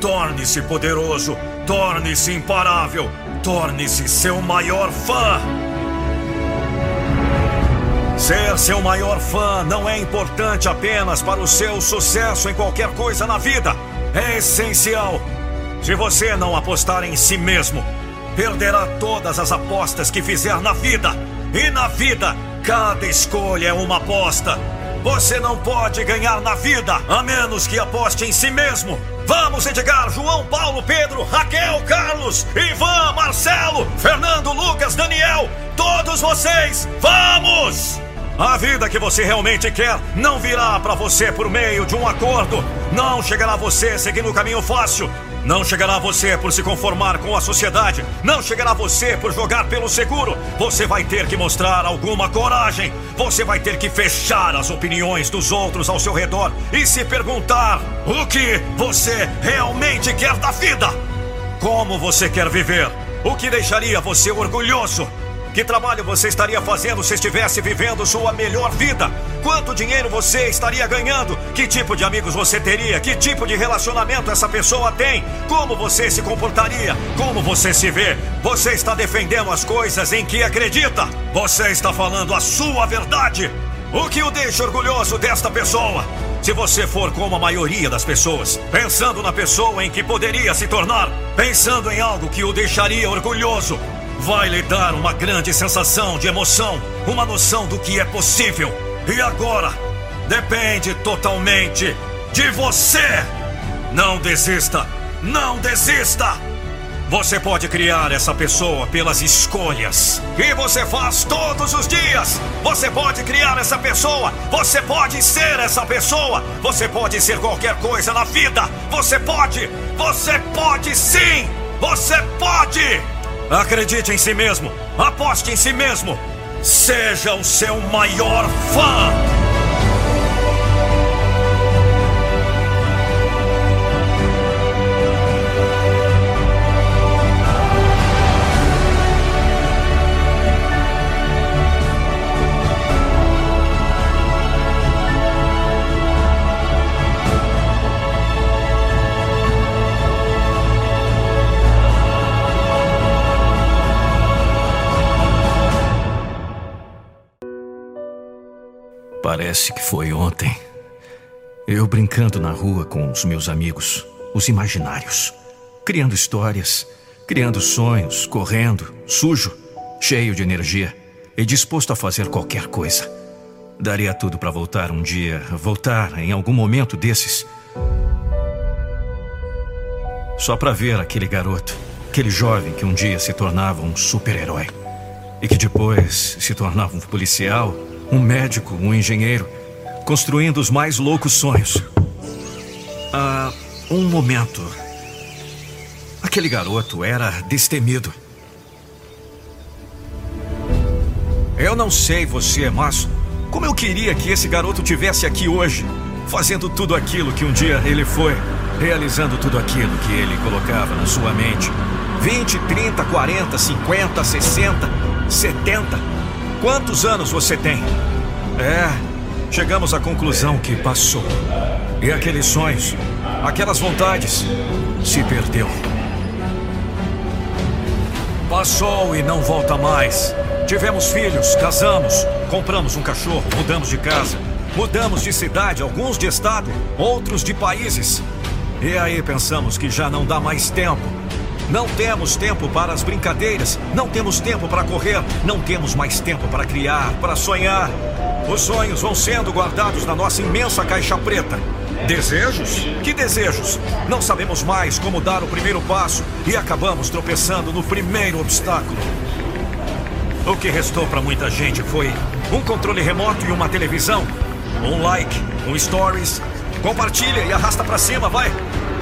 Torne-se poderoso. Torne-se imparável. Torne-se seu maior fã. Ser seu maior fã não é importante apenas para o seu sucesso em qualquer coisa na vida. É essencial. Se você não apostar em si mesmo, perderá todas as apostas que fizer na vida. E na vida, cada escolha é uma aposta. Você não pode ganhar na vida a menos que aposte em si mesmo. Vamos, Edgar, João, Paulo, Pedro, Raquel, Carlos, Ivan, Marcelo, Fernando, Lucas, Daniel, todos vocês, vamos! A vida que você realmente quer não virá para você por meio de um acordo. Não chegará a você seguindo o caminho fácil. Não chegará a você por se conformar com a sociedade. Não chegará a você por jogar pelo seguro. Você vai ter que mostrar alguma coragem. Você vai ter que fechar as opiniões dos outros ao seu redor e se perguntar o que você realmente quer da vida. Como você quer viver? O que deixaria você orgulhoso? Que trabalho você estaria fazendo se estivesse vivendo sua melhor vida? Quanto dinheiro você estaria ganhando? Que tipo de amigos você teria? Que tipo de relacionamento essa pessoa tem? Como você se comportaria? Como você se vê? Você está defendendo as coisas em que acredita? Você está falando a sua verdade? O que o deixa orgulhoso desta pessoa? Se você for como a maioria das pessoas, pensando na pessoa em que poderia se tornar, pensando em algo que o deixaria orgulhoso, vai lhe dar uma grande sensação de emoção, uma noção do que é possível. E agora, depende totalmente de você. Não desista, não desista. Você pode criar essa pessoa pelas escolhas que você faz todos os dias. Você pode criar essa pessoa. Você pode ser essa pessoa. Você pode ser qualquer coisa na vida. Você pode. Você pode sim. Você pode. Acredite em si mesmo. Aposte em si mesmo. Seja o seu maior fã. Parece que foi ontem. Eu brincando na rua com os meus amigos, os imaginários, criando histórias, criando sonhos, correndo, sujo, cheio de energia e disposto a fazer qualquer coisa. Daria tudo para voltar um dia, voltar em algum momento desses. Só para ver aquele garoto, aquele jovem que um dia se tornava um super-herói e que depois se tornava um policial um médico, um engenheiro, construindo os mais loucos sonhos. Ah, um momento. Aquele garoto era destemido. Eu não sei você, mas como eu queria que esse garoto tivesse aqui hoje, fazendo tudo aquilo que um dia ele foi, realizando tudo aquilo que ele colocava na sua mente. 20, 30, 40, 50, 60, 70. Quantos anos você tem? É, chegamos à conclusão que passou. E aqueles sonhos, aquelas vontades, se perdeu. Passou e não volta mais. Tivemos filhos, casamos, compramos um cachorro, mudamos de casa, mudamos de cidade, alguns de estado, outros de países. E aí pensamos que já não dá mais tempo. Não temos tempo para as brincadeiras, não temos tempo para correr, não temos mais tempo para criar, para sonhar. Os sonhos vão sendo guardados na nossa imensa caixa preta. Desejos? Que desejos? Não sabemos mais como dar o primeiro passo e acabamos tropeçando no primeiro obstáculo. O que restou para muita gente foi um controle remoto e uma televisão, um like, um stories. Compartilha e arrasta para cima, vai.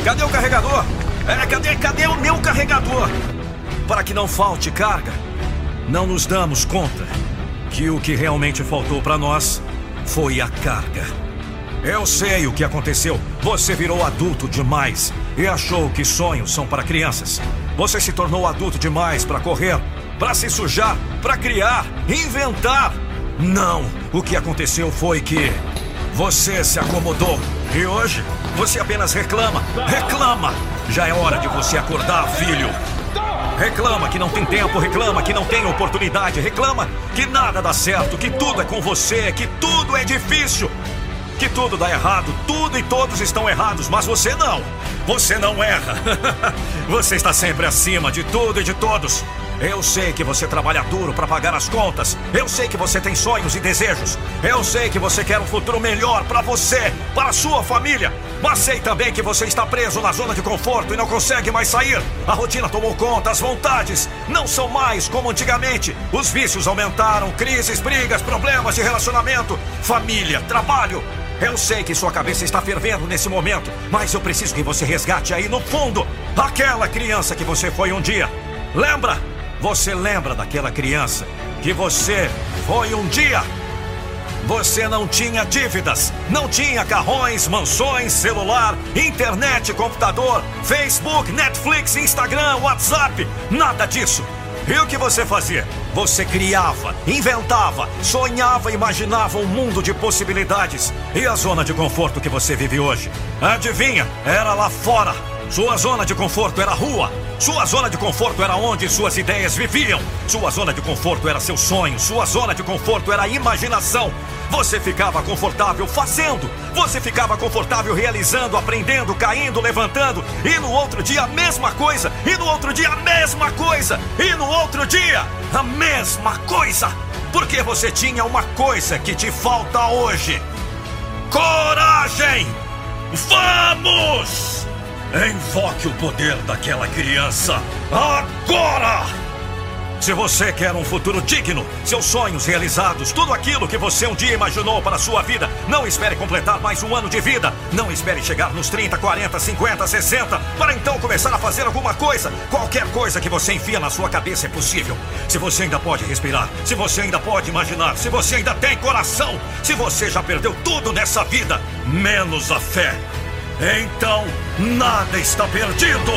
Cadê o carregador? É, cadê, cadê o meu carregador? Para que não falte carga, não nos damos conta que o que realmente faltou para nós foi a carga. Eu sei o que aconteceu. Você virou adulto demais e achou que sonhos são para crianças. Você se tornou adulto demais para correr, para se sujar, para criar, inventar. Não, o que aconteceu foi que você se acomodou e hoje você apenas reclama, reclama. Já é hora de você acordar, filho. Reclama que não tem tempo, reclama que não tem oportunidade, reclama que nada dá certo, que tudo é com você, que tudo é difícil que tudo dá errado, tudo e todos estão errados, mas você não. Você não erra. você está sempre acima de tudo e de todos. Eu sei que você trabalha duro para pagar as contas. Eu sei que você tem sonhos e desejos. Eu sei que você quer um futuro melhor para você, para sua família. Mas sei também que você está preso na zona de conforto e não consegue mais sair. A rotina tomou conta, as vontades não são mais como antigamente. Os vícios aumentaram, crises, brigas, problemas de relacionamento, família, trabalho. Eu sei que sua cabeça está fervendo nesse momento, mas eu preciso que você resgate aí no fundo aquela criança que você foi um dia. Lembra? Você lembra daquela criança que você foi um dia? Você não tinha dívidas, não tinha carrões, mansões, celular, internet, computador, Facebook, Netflix, Instagram, WhatsApp, nada disso. E o que você fazia? Você criava, inventava, sonhava, imaginava um mundo de possibilidades. E a zona de conforto que você vive hoje? Adivinha? Era lá fora. Sua zona de conforto era a rua. Sua zona de conforto era onde suas ideias viviam. Sua zona de conforto era seu sonho. Sua zona de conforto era a imaginação. Você ficava confortável fazendo. Você ficava confortável realizando, aprendendo, caindo, levantando. E no outro dia a mesma coisa. E no outro dia a mesma coisa. E no outro dia a mesma coisa. Porque você tinha uma coisa que te falta hoje: coragem! Vamos! Invoque o poder daquela criança agora! Se você quer um futuro digno, seus sonhos realizados, tudo aquilo que você um dia imaginou para a sua vida, não espere completar mais um ano de vida. Não espere chegar nos 30, 40, 50, 60 para então começar a fazer alguma coisa. Qualquer coisa que você enfia na sua cabeça é possível. Se você ainda pode respirar, se você ainda pode imaginar, se você ainda tem coração, se você já perdeu tudo nessa vida, menos a fé. Então, nada está perdido!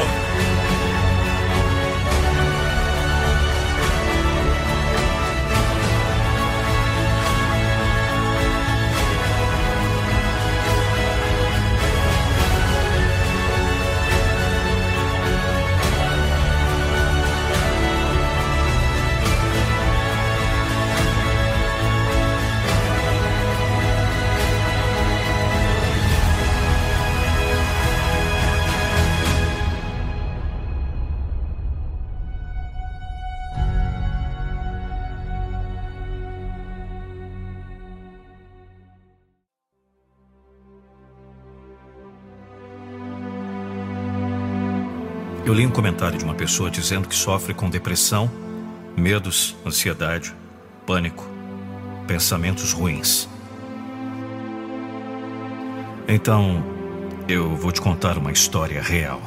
Li um comentário de uma pessoa dizendo que sofre com depressão, medos, ansiedade, pânico, pensamentos ruins. Então, eu vou te contar uma história real.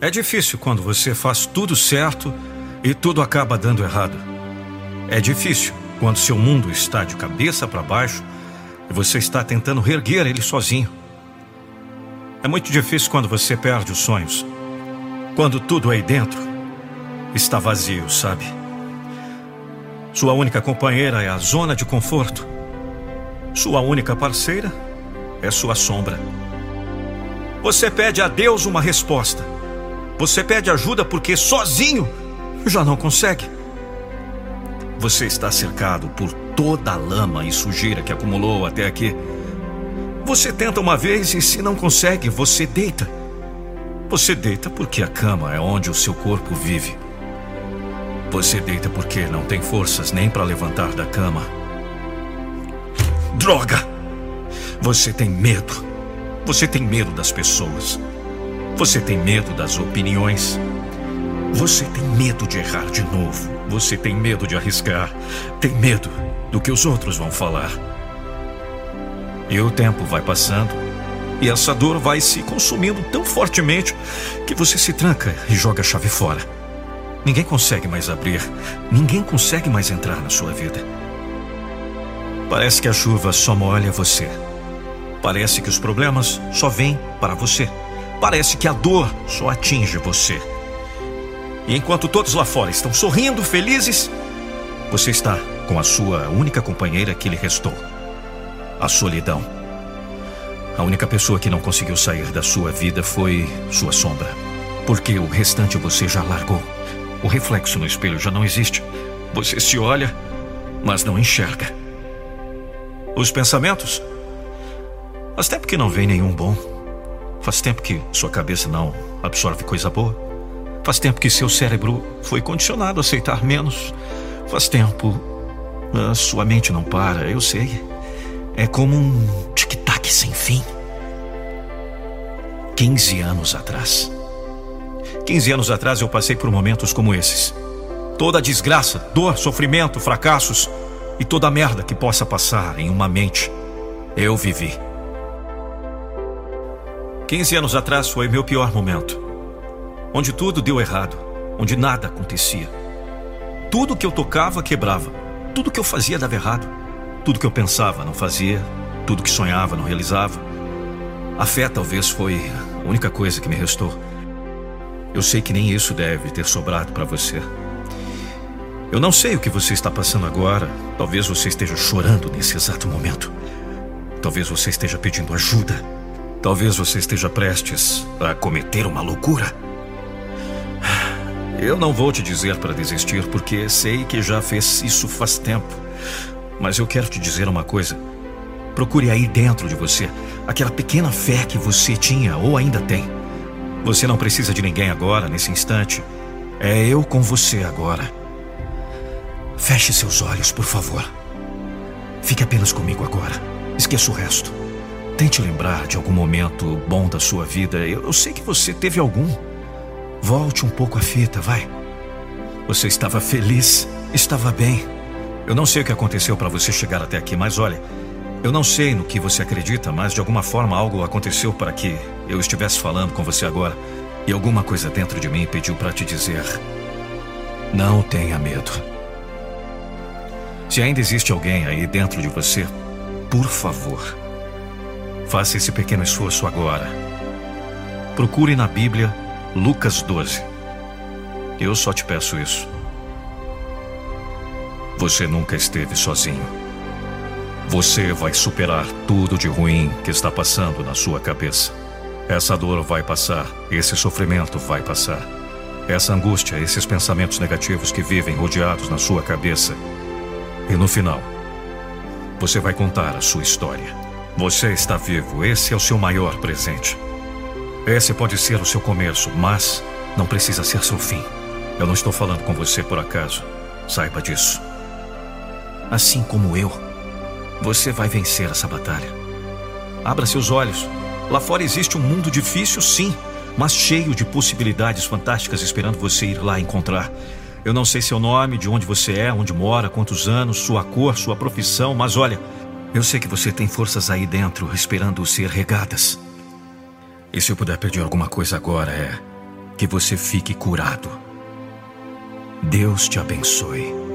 É difícil quando você faz tudo certo e tudo acaba dando errado. É difícil quando seu mundo está de cabeça para baixo e você está tentando reerguer ele sozinho. É muito difícil quando você perde os sonhos. Quando tudo aí dentro está vazio, sabe? Sua única companheira é a zona de conforto. Sua única parceira é sua sombra. Você pede a Deus uma resposta. Você pede ajuda porque sozinho já não consegue. Você está cercado por toda a lama e sujeira que acumulou até aqui. Você tenta uma vez e, se não consegue, você deita. Você deita porque a cama é onde o seu corpo vive. Você deita porque não tem forças nem para levantar da cama. Droga! Você tem medo. Você tem medo das pessoas. Você tem medo das opiniões. Você tem medo de errar de novo. Você tem medo de arriscar. Tem medo do que os outros vão falar. E o tempo vai passando e essa dor vai se consumindo tão fortemente que você se tranca e joga a chave fora. Ninguém consegue mais abrir, ninguém consegue mais entrar na sua vida. Parece que a chuva só molha você. Parece que os problemas só vêm para você. Parece que a dor só atinge você. E enquanto todos lá fora estão sorrindo, felizes, você está com a sua única companheira que lhe restou: a solidão. A única pessoa que não conseguiu sair da sua vida foi sua sombra. Porque o restante você já largou. O reflexo no espelho já não existe. Você se olha, mas não enxerga. Os pensamentos? Faz tempo que não vem nenhum bom. Faz tempo que sua cabeça não absorve coisa boa. Faz tempo que seu cérebro foi condicionado a aceitar menos. Faz tempo. A sua mente não para, eu sei. É como um tic-tac sem fim. 15 anos atrás. 15 anos atrás eu passei por momentos como esses. Toda a desgraça, dor, sofrimento, fracassos e toda a merda que possa passar em uma mente, eu vivi. 15 anos atrás foi meu pior momento. Onde tudo deu errado, onde nada acontecia. Tudo que eu tocava quebrava. Tudo que eu fazia dava errado. Tudo que eu pensava não fazia. Tudo que sonhava não realizava. A fé talvez foi a única coisa que me restou. Eu sei que nem isso deve ter sobrado para você. Eu não sei o que você está passando agora. Talvez você esteja chorando nesse exato momento. Talvez você esteja pedindo ajuda. Talvez você esteja prestes a cometer uma loucura. Eu não vou te dizer para desistir, porque sei que já fez isso faz tempo. Mas eu quero te dizer uma coisa. Procure aí dentro de você aquela pequena fé que você tinha ou ainda tem. Você não precisa de ninguém agora, nesse instante. É eu com você agora. Feche seus olhos, por favor. Fique apenas comigo agora. Esqueça o resto. Tente lembrar de algum momento bom da sua vida. Eu, eu sei que você teve algum. Volte um pouco a fita, vai. Você estava feliz, estava bem. Eu não sei o que aconteceu para você chegar até aqui, mas olha, eu não sei no que você acredita, mas de alguma forma algo aconteceu para que eu estivesse falando com você agora. E alguma coisa dentro de mim pediu para te dizer: não tenha medo. Se ainda existe alguém aí dentro de você, por favor, faça esse pequeno esforço agora. Procure na Bíblia Lucas 12. Eu só te peço isso. Você nunca esteve sozinho. Você vai superar tudo de ruim que está passando na sua cabeça. Essa dor vai passar, esse sofrimento vai passar. Essa angústia, esses pensamentos negativos que vivem rodeados na sua cabeça. E no final, você vai contar a sua história. Você está vivo, esse é o seu maior presente. Esse pode ser o seu começo, mas não precisa ser seu fim. Eu não estou falando com você por acaso. Saiba disso. Assim como eu, você vai vencer essa batalha. Abra seus olhos. Lá fora existe um mundo difícil, sim, mas cheio de possibilidades fantásticas esperando você ir lá encontrar. Eu não sei seu nome, de onde você é, onde mora, quantos anos, sua cor, sua profissão, mas olha, eu sei que você tem forças aí dentro esperando ser regadas. E se eu puder pedir alguma coisa agora é que você fique curado. Deus te abençoe.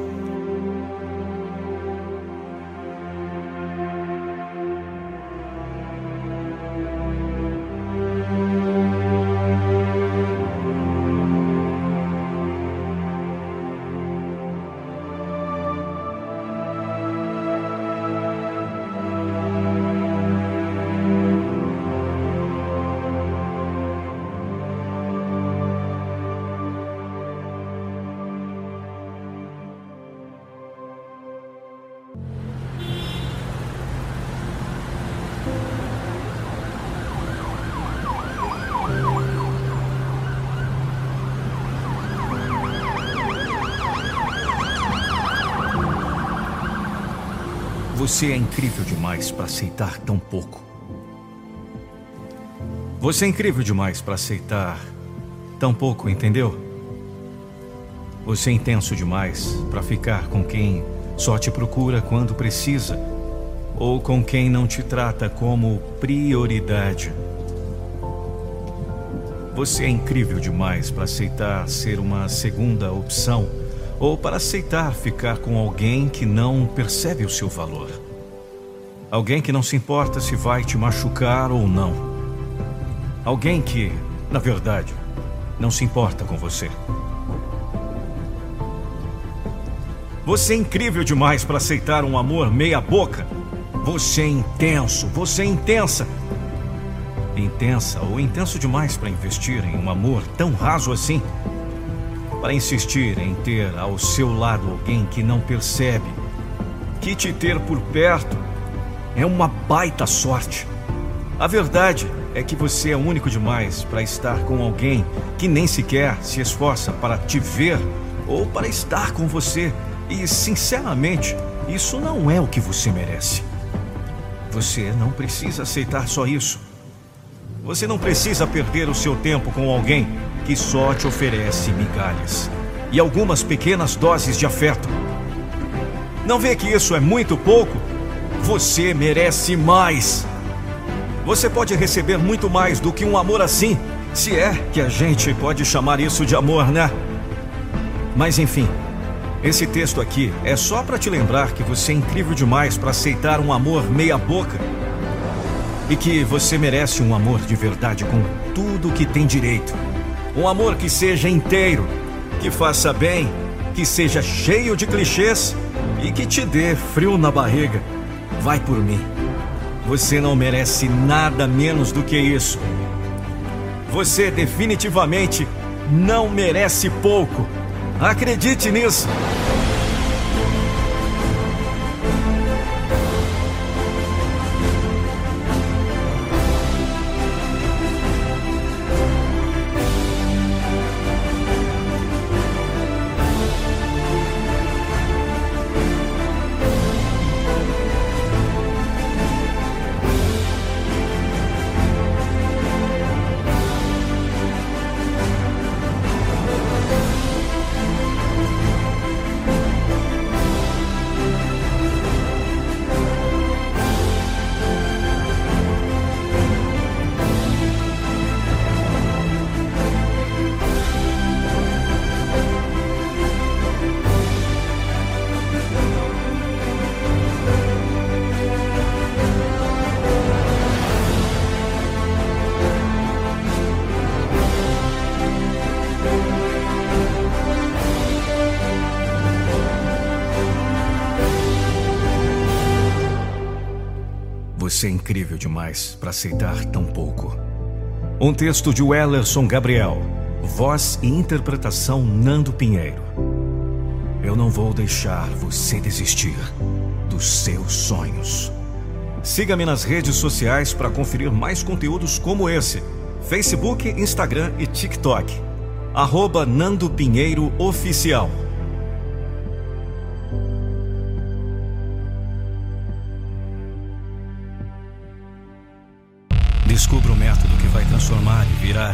Você é incrível demais para aceitar tão pouco. Você é incrível demais para aceitar tão pouco, entendeu? Você é intenso demais para ficar com quem só te procura quando precisa ou com quem não te trata como prioridade. Você é incrível demais para aceitar ser uma segunda opção ou para aceitar ficar com alguém que não percebe o seu valor. Alguém que não se importa se vai te machucar ou não. Alguém que, na verdade, não se importa com você. Você é incrível demais para aceitar um amor meia-boca. Você é intenso, você é intensa. Intensa ou intenso demais para investir em um amor tão raso assim. Para insistir em ter ao seu lado alguém que não percebe que te ter por perto é uma baita sorte. A verdade é que você é único demais para estar com alguém que nem sequer se esforça para te ver ou para estar com você. E, sinceramente, isso não é o que você merece. Você não precisa aceitar só isso. Você não precisa perder o seu tempo com alguém que só te oferece migalhas e algumas pequenas doses de afeto. Não vê que isso é muito pouco? Você merece mais. Você pode receber muito mais do que um amor assim, se é que a gente pode chamar isso de amor, né? Mas enfim, esse texto aqui é só para te lembrar que você é incrível demais para aceitar um amor meia-boca. E que você merece um amor de verdade com tudo que tem direito. Um amor que seja inteiro, que faça bem, que seja cheio de clichês e que te dê frio na barriga. Vai por mim. Você não merece nada menos do que isso. Você definitivamente não merece pouco. Acredite nisso. Demais para aceitar tão pouco. Um texto de Wellerson Gabriel. Voz e interpretação Nando Pinheiro. Eu não vou deixar você desistir dos seus sonhos. Siga-me nas redes sociais para conferir mais conteúdos como esse: Facebook, Instagram e TikTok. Arroba Nando Pinheiro Oficial.